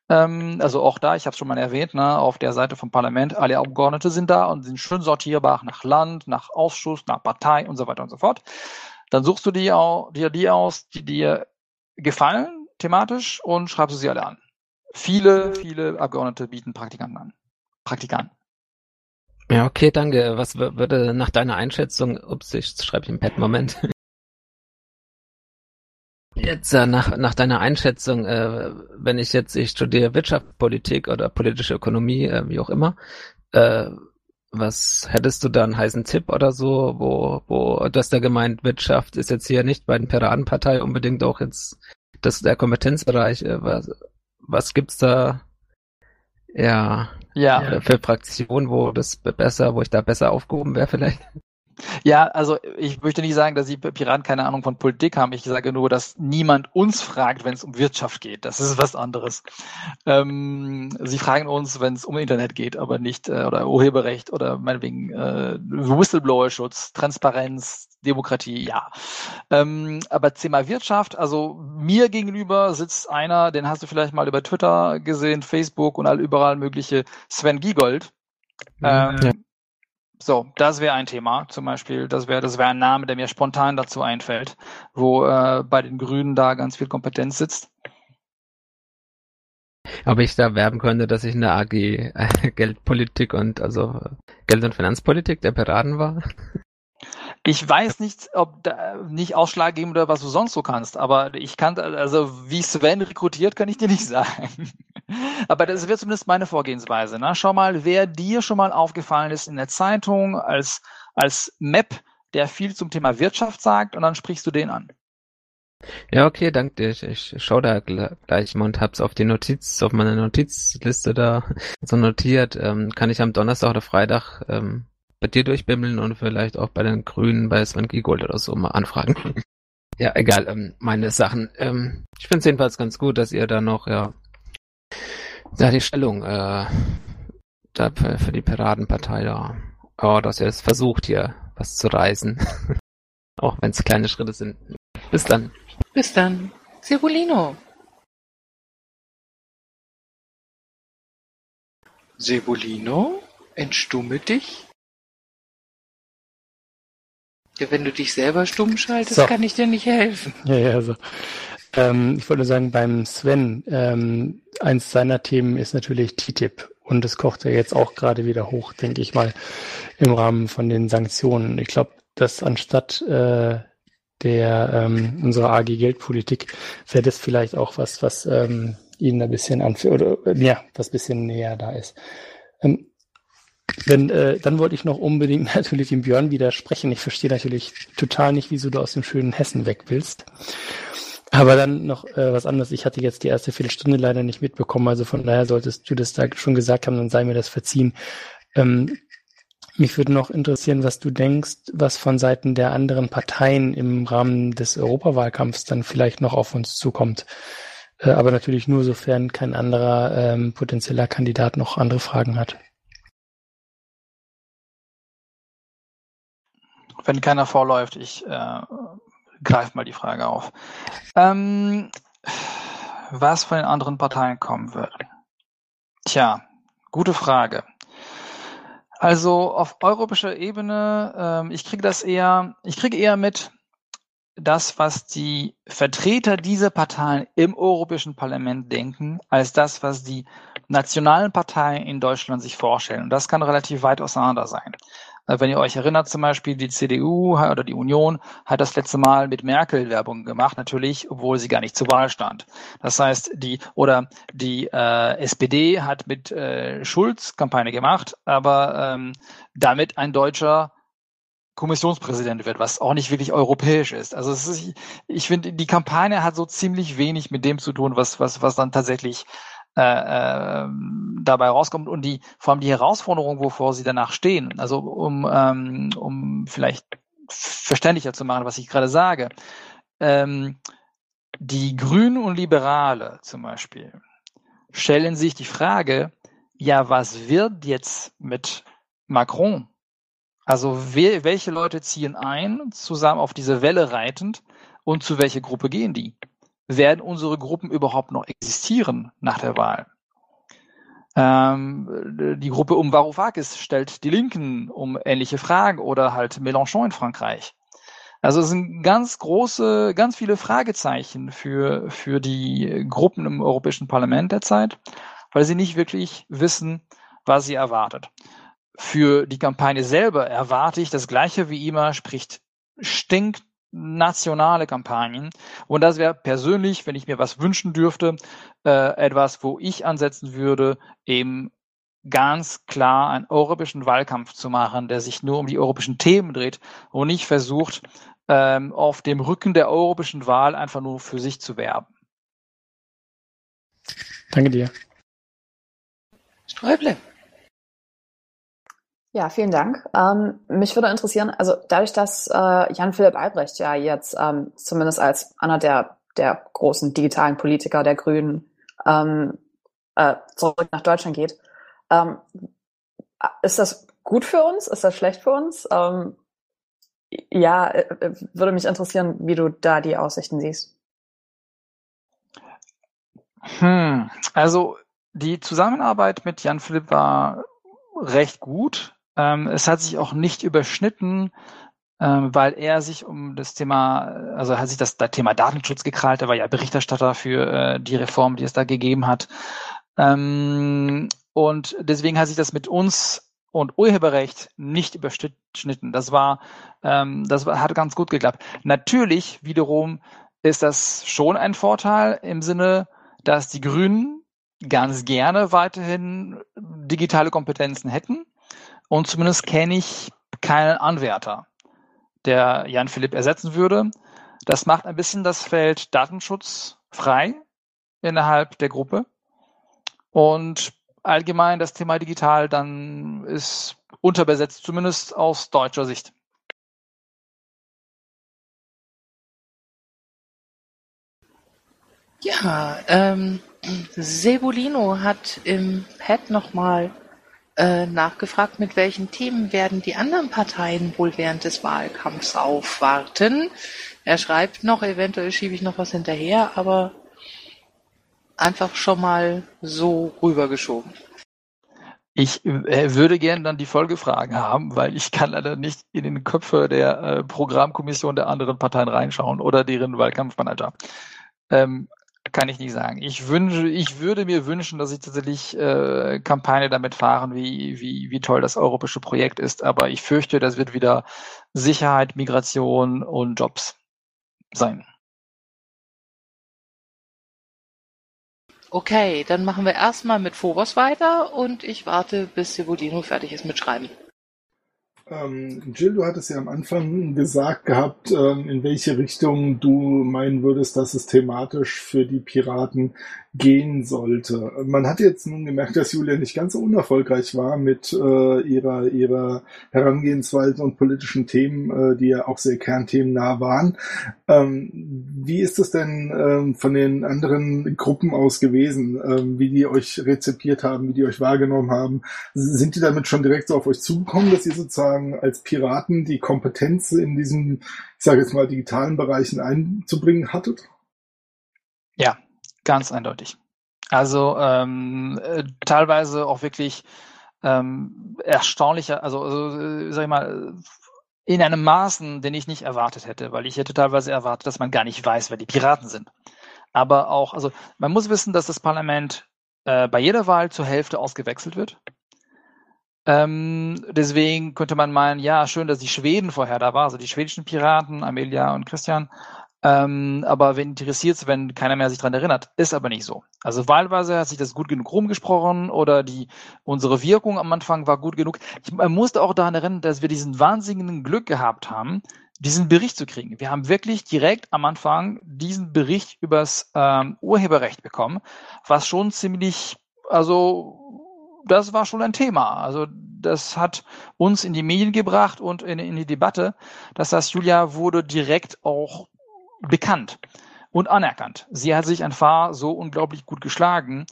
Ähm, also auch da, ich habe es schon mal erwähnt, ne, auf der Seite vom Parlament, alle Abgeordnete sind da und sind schön sortierbar nach Land, nach Ausschuss, nach Partei und so weiter und so fort. Dann suchst du die dir die aus, die dir gefallen, thematisch, und schreibst du sie alle an. Viele, viele Abgeordnete bieten Praktikanten an. Praktikanten. Ja, okay, danke. Was würde nach deiner Einschätzung, ups, ich schreibe im Pad, Moment. Jetzt äh, nach, nach deiner Einschätzung, äh, wenn ich jetzt, ich studiere Wirtschaftspolitik oder politische Ökonomie, äh, wie auch immer, äh, was hättest du da einen heißen Tipp oder so, wo, wo du hast ja gemeint, Wirtschaft ist jetzt hier nicht bei den Piratenpartei unbedingt auch jetzt das der Kompetenzbereich. Äh, was, was gibt's da ja, ja. für Fraktionen, wo das besser, wo ich da besser aufgehoben wäre vielleicht? Ja, also ich möchte nicht sagen, dass die Piraten keine Ahnung von Politik haben. Ich sage nur, dass niemand uns fragt, wenn es um Wirtschaft geht. Das ist was anderes. Ähm, sie fragen uns, wenn es um Internet geht, aber nicht äh, oder Urheberrecht oder meinetwegen äh, Whistleblower-Schutz, Transparenz, Demokratie, ja. Ähm, aber Thema Wirtschaft, also mir gegenüber sitzt einer, den hast du vielleicht mal über Twitter gesehen, Facebook und all überall mögliche Sven Giegold. Mhm. Ähm, ja so, das wäre ein Thema zum Beispiel. Das wäre das wäre ein Name, der mir spontan dazu einfällt, wo äh, bei den Grünen da ganz viel Kompetenz sitzt. Ob ich da werben könnte, dass ich in der AG äh, Geldpolitik und also Geld- und Finanzpolitik der Piraten war? Ich weiß nicht, ob da nicht ausschlaggebend oder was du sonst so kannst, aber ich kann, also wie Sven rekrutiert, kann ich dir nicht sagen. aber das wird zumindest meine Vorgehensweise. Ne? Schau mal, wer dir schon mal aufgefallen ist in der Zeitung als, als Map, der viel zum Thema Wirtschaft sagt und dann sprichst du den an. Ja, okay, danke dir. Ich, ich schaue da gleich mal und hab's auf die Notiz, auf meiner Notizliste da so notiert. Ähm, kann ich am Donnerstag oder Freitag ähm, bei dir durchbimmeln und vielleicht auch bei den Grünen, bei Sven Giegold oder so mal anfragen. ja, egal, ähm, meine Sachen. Ähm, ich finde es jedenfalls ganz gut, dass ihr da noch, ja, da die Stellung, äh, da für, für die Piratenpartei da, oh, dass ihr es versucht hier was zu reißen. auch wenn es kleine Schritte sind. Bis dann. Bis dann. Cebulino. Sebulino, entstumme dich. Ja, wenn du dich selber stumm schaltest, so. kann ich dir nicht helfen. Ja, ja, also. Ähm, ich wollte sagen, beim Sven, ähm, eins seiner Themen ist natürlich TTIP. Und es kocht ja jetzt auch gerade wieder hoch, denke ich mal, im Rahmen von den Sanktionen. Ich glaube, dass anstatt äh, der ähm, unserer AG Geldpolitik wäre das vielleicht auch was, was ähm, Ihnen ein bisschen anführt oder ja, was bisschen näher da ist. Ähm, wenn, äh, dann wollte ich noch unbedingt natürlich dem Björn widersprechen. Ich verstehe natürlich total nicht, wieso du aus dem schönen Hessen weg willst. Aber dann noch äh, was anderes. Ich hatte jetzt die erste Viertelstunde leider nicht mitbekommen. Also von daher solltest du das da schon gesagt haben, dann sei mir das verziehen. Ähm, mich würde noch interessieren, was du denkst, was von Seiten der anderen Parteien im Rahmen des Europawahlkampfs dann vielleicht noch auf uns zukommt. Äh, aber natürlich nur, sofern kein anderer ähm, potenzieller Kandidat noch andere Fragen hat. Wenn keiner vorläuft, ich äh, greife mal die Frage auf. Ähm, was von den anderen Parteien kommen wird? Tja, gute Frage. Also auf europäischer Ebene, ähm, ich kriege das eher, ich kriege eher mit, das, was die Vertreter dieser Parteien im Europäischen Parlament denken, als das, was die nationalen Parteien in Deutschland sich vorstellen. Und das kann relativ weit auseinander sein. Äh, wenn ihr euch erinnert, zum Beispiel die CDU oder die Union hat das letzte Mal mit Merkel Werbung gemacht, natürlich, obwohl sie gar nicht zur Wahl stand. Das heißt, die oder die äh, SPD hat mit äh, Schulz Kampagne gemacht, aber ähm, damit ein deutscher Kommissionspräsident wird, was auch nicht wirklich europäisch ist. Also ist, ich finde, die Kampagne hat so ziemlich wenig mit dem zu tun, was was was dann tatsächlich äh, äh, dabei rauskommt und die vor allem die Herausforderung, wovor sie danach stehen. Also um ähm, um vielleicht verständlicher zu machen, was ich gerade sage. Ähm, die Grünen und Liberale zum Beispiel stellen sich die Frage, ja, was wird jetzt mit Macron? Also welche Leute ziehen ein, zusammen auf diese Welle reitend und zu welcher Gruppe gehen die? Werden unsere Gruppen überhaupt noch existieren nach der Wahl? Ähm, die Gruppe um Varoufakis stellt die Linken um ähnliche Fragen oder halt Mélenchon in Frankreich. Also es sind ganz große, ganz viele Fragezeichen für, für die Gruppen im Europäischen Parlament derzeit, weil sie nicht wirklich wissen, was sie erwartet. Für die Kampagne selber erwarte ich das Gleiche wie immer, spricht stinkt nationale Kampagnen. Und das wäre persönlich, wenn ich mir was wünschen dürfte, äh, etwas, wo ich ansetzen würde, eben ganz klar einen europäischen Wahlkampf zu machen, der sich nur um die europäischen Themen dreht und nicht versucht, ähm, auf dem Rücken der europäischen Wahl einfach nur für sich zu werben. Danke dir. Sträuble. Ja, vielen Dank. Ähm, mich würde interessieren, also dadurch, dass äh, Jan-Philipp Albrecht ja jetzt ähm, zumindest als einer der, der großen digitalen Politiker der Grünen ähm, äh, zurück nach Deutschland geht, ähm, ist das gut für uns? Ist das schlecht für uns? Ähm, ja, äh, würde mich interessieren, wie du da die Aussichten siehst. Hm, also die Zusammenarbeit mit Jan Philipp war recht gut. Ähm, es hat sich auch nicht überschnitten, ähm, weil er sich um das Thema, also hat sich das, das Thema Datenschutz gekrallt. Er war ja Berichterstatter für äh, die Reform, die es da gegeben hat. Ähm, und deswegen hat sich das mit uns und Urheberrecht nicht überschnitten. Das war, ähm, das war, hat ganz gut geklappt. Natürlich wiederum ist das schon ein Vorteil im Sinne, dass die Grünen ganz gerne weiterhin digitale Kompetenzen hätten. Und zumindest kenne ich keinen Anwärter, der Jan Philipp ersetzen würde. Das macht ein bisschen das Feld Datenschutz frei innerhalb der Gruppe. Und allgemein das Thema digital dann ist unterbesetzt, zumindest aus deutscher Sicht. Ja, ähm, Sebolino hat im Pad nochmal nachgefragt, mit welchen Themen werden die anderen Parteien wohl während des Wahlkampfs aufwarten. Er schreibt noch, eventuell schiebe ich noch was hinterher, aber einfach schon mal so rübergeschoben. Ich äh, würde gerne dann die Folgefragen haben, weil ich kann leider nicht in den Köpfe der äh, Programmkommission der anderen Parteien reinschauen oder deren Wahlkampfmanager. Ähm, kann ich nicht sagen. Ich wünsche, ich würde mir wünschen, dass ich tatsächlich äh, Kampagne damit fahren, wie, wie, wie toll das europäische Projekt ist. Aber ich fürchte, das wird wieder Sicherheit, Migration und Jobs sein. Okay, dann machen wir erstmal mit Phobos weiter und ich warte, bis Sebolino fertig ist mit Schreiben. Ähm, Jill, du hattest ja am Anfang gesagt gehabt, ähm, in welche Richtung du meinen würdest, dass es thematisch für die Piraten gehen sollte. Man hat jetzt nun gemerkt, dass Julia nicht ganz so unerfolgreich war mit äh, ihrer, ihrer Herangehensweise und politischen Themen, äh, die ja auch sehr kernthemennah waren. Ähm, wie ist es denn ähm, von den anderen Gruppen aus gewesen, ähm, wie die euch rezipiert haben, wie die euch wahrgenommen haben? Sind die damit schon direkt so auf euch zugekommen, dass ihr sozusagen als Piraten die Kompetenz in diesen, ich sage jetzt mal, digitalen Bereichen einzubringen hattet? Ja, Ganz eindeutig. Also ähm, äh, teilweise auch wirklich ähm, erstaunlicher, also, also sag ich mal, in einem Maßen, den ich nicht erwartet hätte, weil ich hätte teilweise erwartet, dass man gar nicht weiß, wer die Piraten sind. Aber auch, also man muss wissen, dass das Parlament äh, bei jeder Wahl zur Hälfte ausgewechselt wird. Ähm, deswegen könnte man meinen, ja, schön, dass die Schweden vorher da waren, also die schwedischen Piraten, Amelia und Christian, ähm, aber wen interessiert wenn keiner mehr sich dran erinnert? Ist aber nicht so. Also wahlweise hat sich das gut genug rumgesprochen oder die unsere Wirkung am Anfang war gut genug. Ich man musste auch daran erinnern, dass wir diesen wahnsinnigen Glück gehabt haben, diesen Bericht zu kriegen. Wir haben wirklich direkt am Anfang diesen Bericht übers ähm, Urheberrecht bekommen, was schon ziemlich, also das war schon ein Thema. Also das hat uns in die Medien gebracht und in, in die Debatte. Das heißt, Julia wurde direkt auch bekannt und anerkannt. Sie hat sich an Fahr so unglaublich gut geschlagen,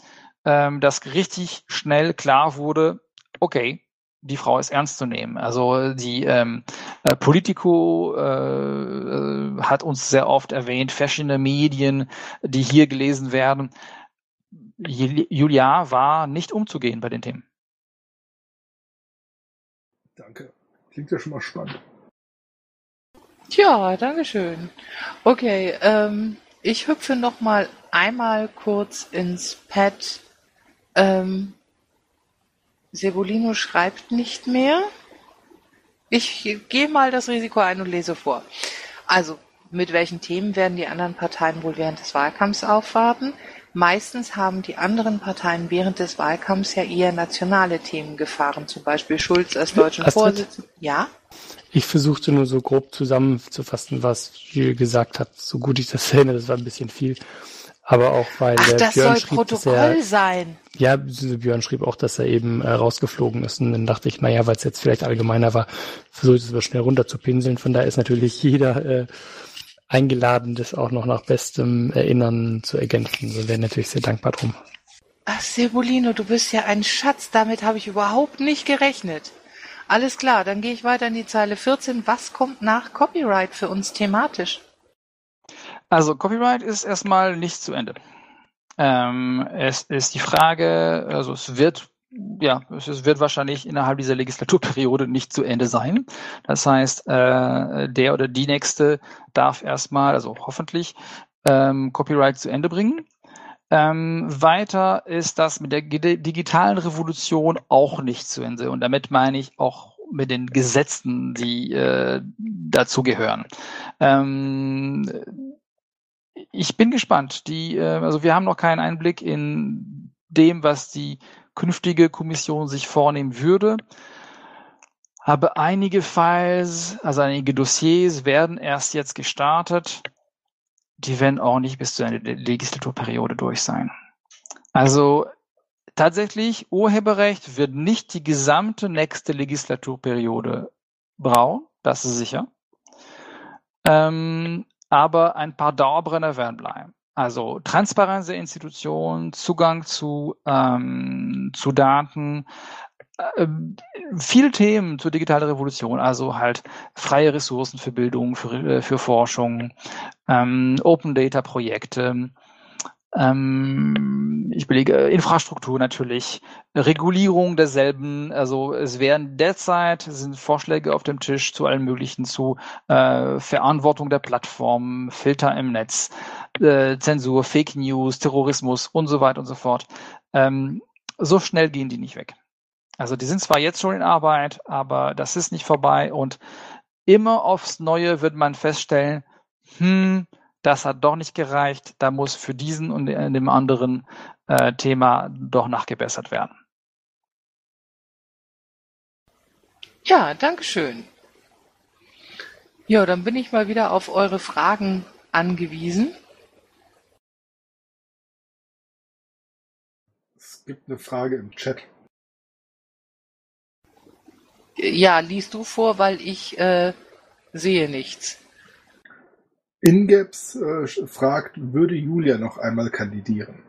ähm, dass richtig schnell klar wurde, okay, die Frau ist ernst zu nehmen. Also die ähm, äh, Politico äh, äh hat uns sehr oft erwähnt, verschiedene Medien, die hier gelesen werden. Julia war nicht umzugehen bei den Themen. Danke. Klingt ja schon mal spannend. Ja, danke schön. Okay, ähm, ich hüpfe noch mal einmal kurz ins Pad. Ähm, Sebolino schreibt nicht mehr. Ich gehe mal das Risiko ein und lese vor. Also, mit welchen Themen werden die anderen Parteien wohl während des Wahlkampfs aufwarten? Meistens haben die anderen Parteien während des Wahlkampfs ja eher nationale Themen gefahren, zum Beispiel Schulz als deutschen Astrid? Vorsitzenden. Ja? Ich versuchte nur so grob zusammenzufassen, was Gilles gesagt hat, so gut ich das erinnere, das war ein bisschen viel. Aber auch weil Ach, der das Björn soll schrieb, Protokoll er, sein. ja, Björn schrieb auch, dass er eben äh, rausgeflogen ist. Und dann dachte ich, naja, weil es jetzt vielleicht allgemeiner war, versuche ich es aber schnell runterzupinseln. Von da ist natürlich jeder äh, eingeladen, das auch noch nach bestem Erinnern zu ergänzen. Wir wären natürlich sehr dankbar drum. Ach, Sebolino, du bist ja ein Schatz. Damit habe ich überhaupt nicht gerechnet. Alles klar, dann gehe ich weiter in die Zeile 14. Was kommt nach Copyright für uns thematisch? Also Copyright ist erstmal nicht zu Ende. Ähm, es ist die Frage, also es wird ja, es wird wahrscheinlich innerhalb dieser Legislaturperiode nicht zu Ende sein. Das heißt, äh, der oder die nächste darf erstmal, also hoffentlich, ähm, Copyright zu Ende bringen. Ähm, weiter ist das mit der digitalen Revolution auch nicht zu Ende. Und damit meine ich auch mit den Gesetzen, die äh, dazugehören. Ähm, ich bin gespannt. Die, äh, also wir haben noch keinen Einblick in dem, was die künftige Kommission sich vornehmen würde. Aber einige Files, also einige Dossiers werden erst jetzt gestartet. Die werden auch nicht bis zu Ende der Legislaturperiode durch sein. Also tatsächlich, Urheberrecht wird nicht die gesamte nächste Legislaturperiode brauchen, das ist sicher. Ähm, aber ein paar Dauerbrenner werden bleiben. Also Transparenz der Institutionen, Zugang zu, ähm, zu Daten, äh, viele Themen zur digitalen Revolution, also halt freie Ressourcen für Bildung, für, äh, für Forschung, ähm, Open Data Projekte, ähm, ich belege Infrastruktur natürlich, Regulierung derselben. Also es werden derzeit sind Vorschläge auf dem Tisch zu allen möglichen zu äh, Verantwortung der Plattformen, Filter im Netz, äh, Zensur, Fake News, Terrorismus und so weiter und so fort. Ähm, so schnell gehen die nicht weg. Also die sind zwar jetzt schon in Arbeit, aber das ist nicht vorbei und immer aufs Neue wird man feststellen, hm, das hat doch nicht gereicht, da muss für diesen und dem anderen äh, Thema doch nachgebessert werden. Ja, danke schön. Ja, dann bin ich mal wieder auf eure Fragen angewiesen. Gibt eine Frage im Chat. Ja, liest du vor, weil ich äh, sehe nichts. Ingaps äh, fragt, würde Julia noch einmal kandidieren?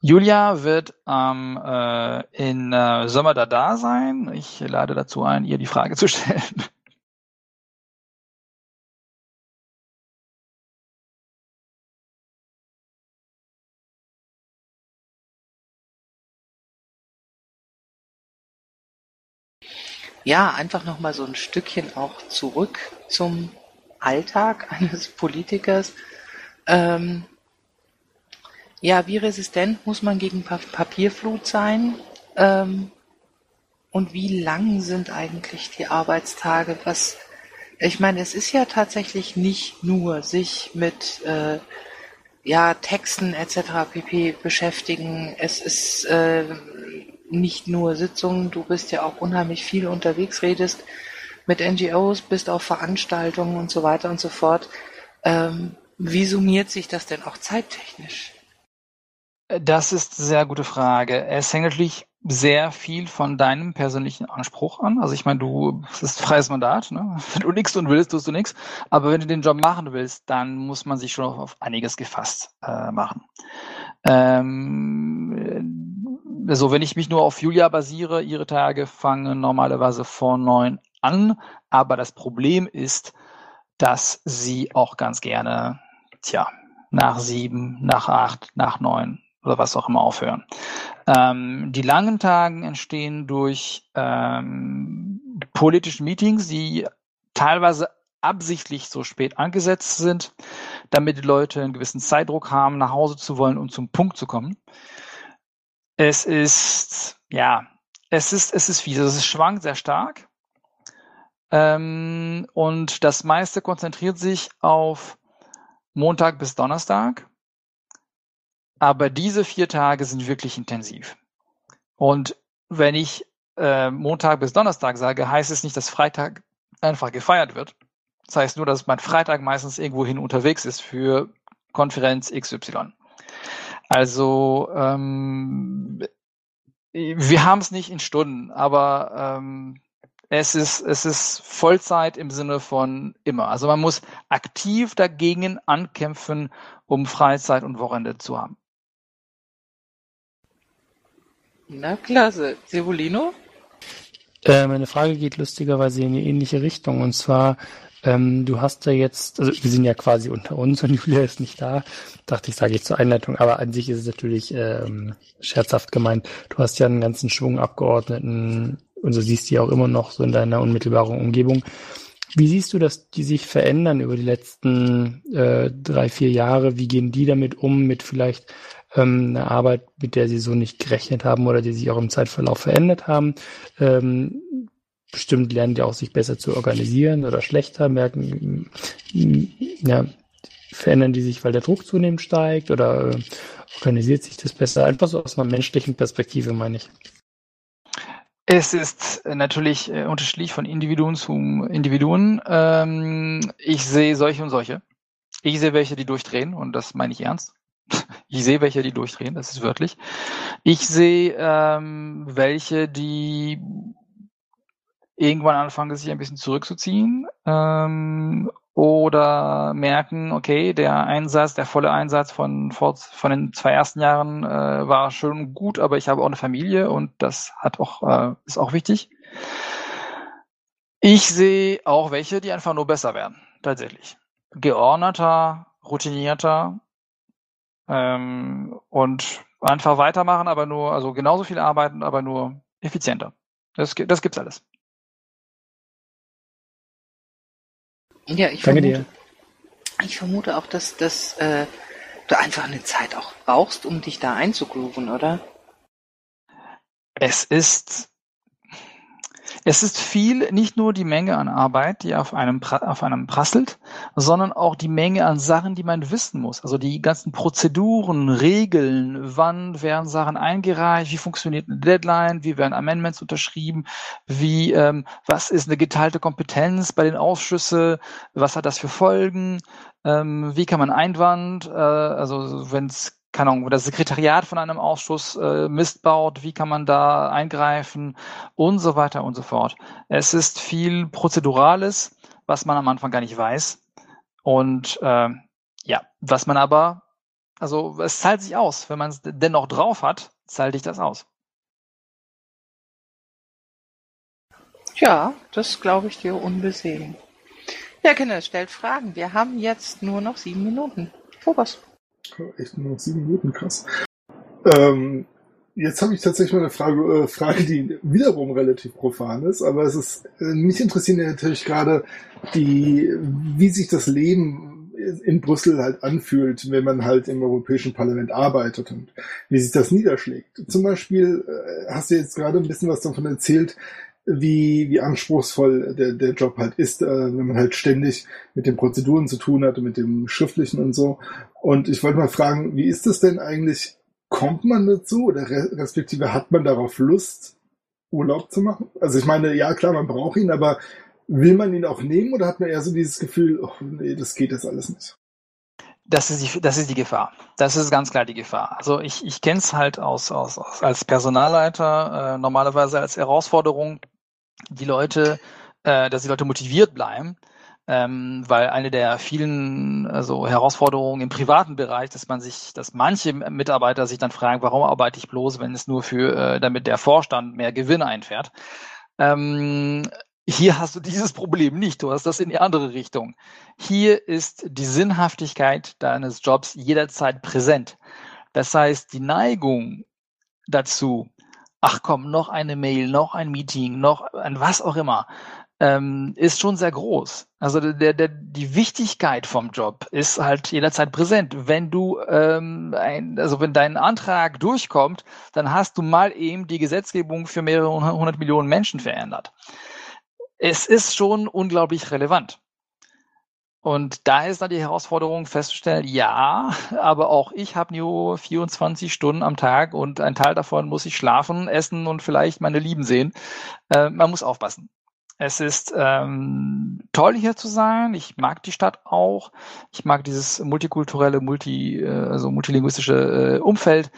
Julia wird ähm, äh, in äh, Sommer da da sein. Ich lade dazu ein, ihr die Frage zu stellen. Ja, einfach noch mal so ein Stückchen auch zurück zum Alltag eines Politikers. Ähm, ja, wie resistent muss man gegen pa Papierflut sein? Ähm, und wie lang sind eigentlich die Arbeitstage? Was, ich meine, es ist ja tatsächlich nicht nur sich mit äh, ja, Texten etc. pp. beschäftigen. Es ist äh, nicht nur Sitzungen, du bist ja auch unheimlich viel unterwegs, redest mit NGOs, bist auf Veranstaltungen und so weiter und so fort. Ähm, wie summiert sich das denn auch zeittechnisch? Das ist eine sehr gute Frage. Es hängt natürlich sehr viel von deinem persönlichen Anspruch an. Also ich meine, du, es ist freies Mandat, ne? Wenn du nichts tun willst, tust du nichts. Aber wenn du den Job machen willst, dann muss man sich schon auf einiges gefasst äh, machen. Ähm, also wenn ich mich nur auf Julia basiere, ihre Tage fangen normalerweise vor neun an. Aber das Problem ist, dass sie auch ganz gerne, tja, nach sieben, nach acht, nach neun oder was auch immer aufhören. Ähm, die langen Tagen entstehen durch ähm, politische Meetings, die teilweise absichtlich so spät angesetzt sind, damit die Leute einen gewissen Zeitdruck haben, nach Hause zu wollen und zum Punkt zu kommen. Es ist, ja, es ist, es ist fies. Es schwankt sehr stark. Ähm, und das meiste konzentriert sich auf Montag bis Donnerstag. Aber diese vier Tage sind wirklich intensiv. Und wenn ich äh, Montag bis Donnerstag sage, heißt es nicht, dass Freitag einfach gefeiert wird. Das heißt nur, dass mein Freitag meistens irgendwohin unterwegs ist für Konferenz XY. Also ähm, wir haben es nicht in Stunden, aber ähm, es ist, es ist Vollzeit im Sinne von immer. Also man muss aktiv dagegen ankämpfen, um Freizeit und Wochenende zu haben. Na klasse. Sevolino? Äh, meine Frage geht lustigerweise in eine ähnliche Richtung. Und zwar, ähm, du hast ja jetzt, also wir sind ja quasi unter uns und Julia ist nicht da. Dachte ich, sage ich zur Einleitung, aber an sich ist es natürlich ähm, scherzhaft gemeint. Du hast ja einen ganzen Schwung Abgeordneten und so siehst du ja auch immer noch so in deiner unmittelbaren Umgebung. Wie siehst du, dass die sich verändern über die letzten äh, drei, vier Jahre? Wie gehen die damit um, mit vielleicht ähm, einer Arbeit, mit der sie so nicht gerechnet haben oder die sich auch im Zeitverlauf verändert haben? Ähm, bestimmt lernen die auch, sich besser zu organisieren oder schlechter, merken, ja, verändern die sich, weil der Druck zunehmend steigt oder äh, organisiert sich das besser? Einfach so aus einer menschlichen Perspektive, meine ich. Es ist natürlich äh, unterschiedlich von Individuen zu Individuen. Ähm, ich sehe solche und solche. Ich sehe welche, die durchdrehen und das meine ich ernst. Ich sehe welche, die durchdrehen, das ist wörtlich. Ich sehe ähm, welche, die irgendwann anfangen, sich ein bisschen zurückzuziehen ähm, oder merken, okay, der Einsatz, der volle Einsatz von, von den zwei ersten Jahren äh, war schon gut, aber ich habe auch eine Familie und das hat auch, äh, ist auch wichtig. Ich sehe auch welche, die einfach nur besser werden, tatsächlich. Geordneter, routinierter ähm, und einfach weitermachen, aber nur, also genauso viel arbeiten, aber nur effizienter. Das, das gibt's alles. Ja, ich Danke vermute, dir. ich vermute auch, dass, dass äh, du einfach eine Zeit auch brauchst, um dich da einzugrooven, oder? Es ist es ist viel, nicht nur die Menge an Arbeit, die auf einem, auf einem prasselt, sondern auch die Menge an Sachen, die man wissen muss. Also die ganzen Prozeduren, Regeln, wann werden Sachen eingereicht, wie funktioniert eine Deadline, wie werden Amendments unterschrieben, wie, ähm, was ist eine geteilte Kompetenz bei den Ausschüssen, was hat das für Folgen, ähm, wie kann man Einwand, äh, also wenn es keine Ahnung, wo das Sekretariat von einem Ausschuss äh, Mist baut, wie kann man da eingreifen und so weiter und so fort. Es ist viel Prozedurales, was man am Anfang gar nicht weiß. Und äh, ja, was man aber, also es zahlt sich aus. Wenn man es dennoch drauf hat, zahlt sich das aus. Ja, das glaube ich dir unbesehen. Ja, Kinder, stellt Fragen. Wir haben jetzt nur noch sieben Minuten. Phobos. Echt nur noch sieben Minuten, krass. Ähm, jetzt habe ich tatsächlich mal eine Frage, äh, Frage, die wiederum relativ profan ist, aber es ist, äh, mich interessiert natürlich gerade die, wie sich das Leben in Brüssel halt anfühlt, wenn man halt im Europäischen Parlament arbeitet und wie sich das niederschlägt. Zum Beispiel äh, hast du jetzt gerade ein bisschen was davon erzählt, wie, wie anspruchsvoll der, der Job halt ist, äh, wenn man halt ständig mit den Prozeduren zu tun hat und mit dem Schriftlichen und so. Und ich wollte mal fragen, wie ist das denn eigentlich? Kommt man dazu oder respektive hat man darauf Lust, Urlaub zu machen? Also ich meine, ja klar, man braucht ihn, aber will man ihn auch nehmen oder hat man eher so dieses Gefühl, oh nee, das geht jetzt alles nicht? Das ist die, das ist die Gefahr. Das ist ganz klar die Gefahr. Also ich, ich kenne es halt aus, aus, aus als Personalleiter äh, normalerweise als Herausforderung, die Leute, äh, dass die Leute motiviert bleiben, ähm, weil eine der vielen also Herausforderungen im privaten Bereich, dass man sich, dass manche Mitarbeiter sich dann fragen, warum arbeite ich bloß, wenn es nur für, äh, damit der Vorstand mehr Gewinn einfährt. Ähm, hier hast du dieses Problem nicht. Du hast das in die andere Richtung. Hier ist die Sinnhaftigkeit deines Jobs jederzeit präsent. Das heißt, die Neigung dazu, ach komm, noch eine Mail, noch ein Meeting, noch ein was auch immer, ähm, ist schon sehr groß. Also der, der, die Wichtigkeit vom Job ist halt jederzeit präsent. Wenn du, ähm, ein, also wenn dein Antrag durchkommt, dann hast du mal eben die Gesetzgebung für mehrere hundert Millionen Menschen verändert. Es ist schon unglaublich relevant. Und da ist dann die Herausforderung festzustellen, ja, aber auch ich habe nur 24 Stunden am Tag und ein Teil davon muss ich schlafen, essen und vielleicht meine Lieben sehen. Äh, man muss aufpassen. Es ist ähm, toll hier zu sein. Ich mag die Stadt auch. Ich mag dieses multikulturelle, multi, äh, also multilinguistische äh, Umfeld.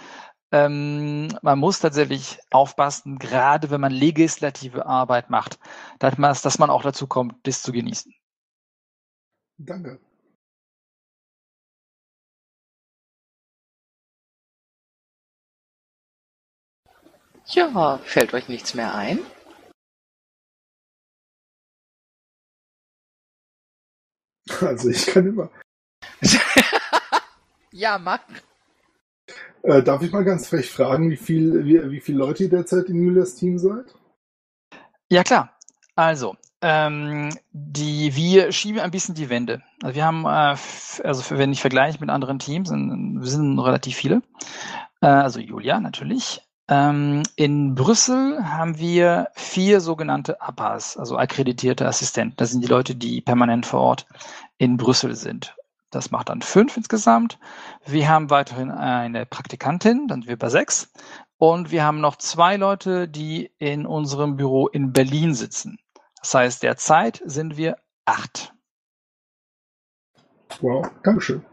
Ähm, man muss tatsächlich aufpassen, gerade wenn man legislative Arbeit macht, dass man, dass man auch dazu kommt, das zu genießen. Danke. Ja, fällt euch nichts mehr ein? Also ich kann immer. ja, mach. Äh, darf ich mal ganz frech fragen, wie viel, wie, wie viele Leute ihr derzeit in Julias Team seid? Ja klar. Also, ähm, die, wir schieben ein bisschen die Wände. Also wir haben, äh, also wenn ich vergleiche mit anderen Teams, sind, wir sind relativ viele. Äh, also Julia natürlich. Ähm, in Brüssel haben wir vier sogenannte APAs, also akkreditierte Assistenten. Das sind die Leute, die permanent vor Ort in Brüssel sind. Das macht dann fünf insgesamt. Wir haben weiterhin eine Praktikantin, dann sind wir bei sechs. Und wir haben noch zwei Leute, die in unserem Büro in Berlin sitzen. Das heißt, derzeit sind wir acht. Wow, Dankeschön.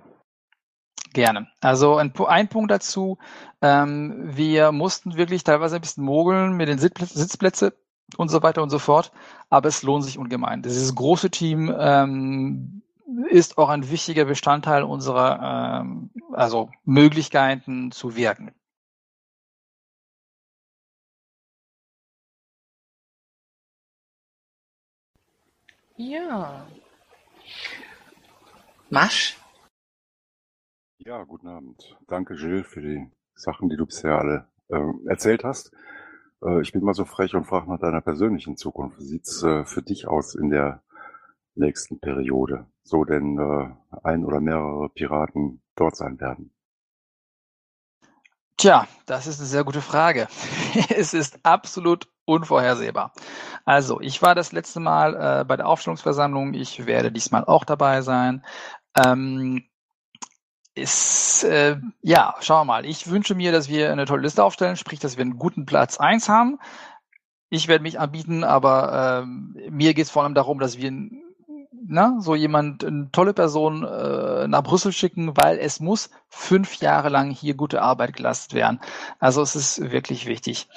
Gerne. Also ein, ein Punkt dazu, ähm, wir mussten wirklich teilweise ein bisschen mogeln mit den Sitzplätzen Sitzplätze und so weiter und so fort, aber es lohnt sich ungemein. Dieses große Team ähm, ist auch ein wichtiger Bestandteil unserer ähm, also Möglichkeiten zu wirken. Ja. Masch? Ja, guten Abend. Danke, Jill, für die Sachen, die du bisher alle äh, erzählt hast. Äh, ich bin mal so frech und frage nach deiner persönlichen Zukunft. Wie sieht's äh, für dich aus in der nächsten Periode? So denn äh, ein oder mehrere Piraten dort sein werden? Tja, das ist eine sehr gute Frage. es ist absolut unvorhersehbar. Also, ich war das letzte Mal äh, bei der Aufstellungsversammlung. Ich werde diesmal auch dabei sein. Ähm, ist, äh, ja, schauen wir mal. Ich wünsche mir, dass wir eine tolle Liste aufstellen, sprich, dass wir einen guten Platz eins haben. Ich werde mich anbieten, aber ähm, mir geht es vor allem darum, dass wir na, so jemand, eine tolle Person äh, nach Brüssel schicken, weil es muss fünf Jahre lang hier gute Arbeit geleistet werden. Also es ist wirklich wichtig.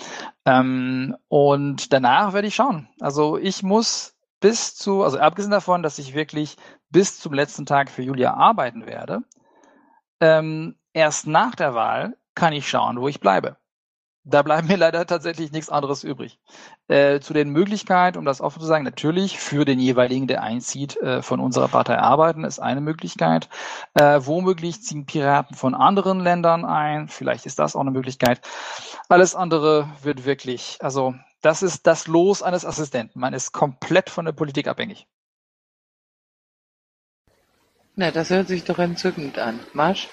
Ähm, und danach werde ich schauen. Also ich muss bis zu, also abgesehen davon, dass ich wirklich bis zum letzten Tag für Julia arbeiten werde, ähm, erst nach der Wahl kann ich schauen, wo ich bleibe da bleibt mir leider tatsächlich nichts anderes übrig. Äh, zu den Möglichkeiten, um das offen zu sagen, natürlich für den jeweiligen, der einzieht, äh, von unserer Partei arbeiten, ist eine Möglichkeit. Äh, womöglich ziehen Piraten von anderen Ländern ein. Vielleicht ist das auch eine Möglichkeit. Alles andere wird wirklich, also das ist das Los eines Assistenten. Man ist komplett von der Politik abhängig. Na, das hört sich doch entzückend an. Marsch?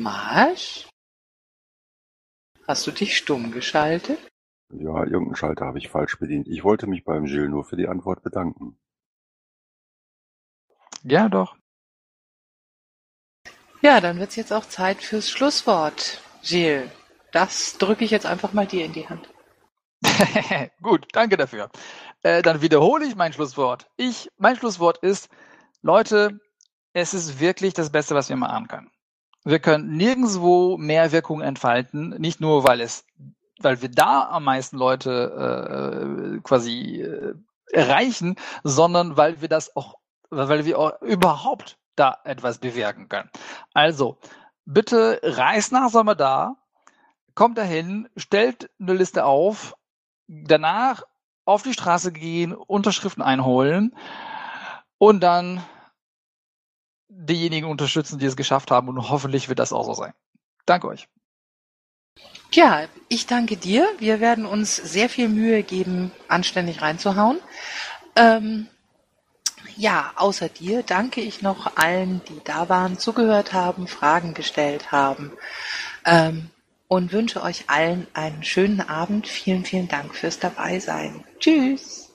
Marsch? Hast du dich stumm geschaltet? Ja, irgendeinen Schalter habe ich falsch bedient. Ich wollte mich beim Gilles nur für die Antwort bedanken. Ja, doch. Ja, dann wird's jetzt auch Zeit fürs Schlusswort. Gilles, das drücke ich jetzt einfach mal dir in die Hand. Gut, danke dafür. Äh, dann wiederhole ich mein Schlusswort. Ich, mein Schlusswort ist, Leute, es ist wirklich das Beste, was wir mal haben können. Wir können nirgendwo mehr Wirkung entfalten, nicht nur, weil es, weil wir da am meisten Leute äh, quasi äh, erreichen, sondern weil wir das auch, weil wir auch überhaupt da etwas bewirken können. Also, bitte reist nach Sommer kommt dahin, stellt eine Liste auf, danach auf die Straße gehen, Unterschriften einholen und dann diejenigen unterstützen, die es geschafft haben und hoffentlich wird das auch so sein. Danke euch. Ja, ich danke dir. Wir werden uns sehr viel Mühe geben, anständig reinzuhauen. Ähm, ja, außer dir danke ich noch allen, die da waren, zugehört haben, Fragen gestellt haben ähm, und wünsche euch allen einen schönen Abend. Vielen, vielen Dank fürs Dabeisein. Tschüss.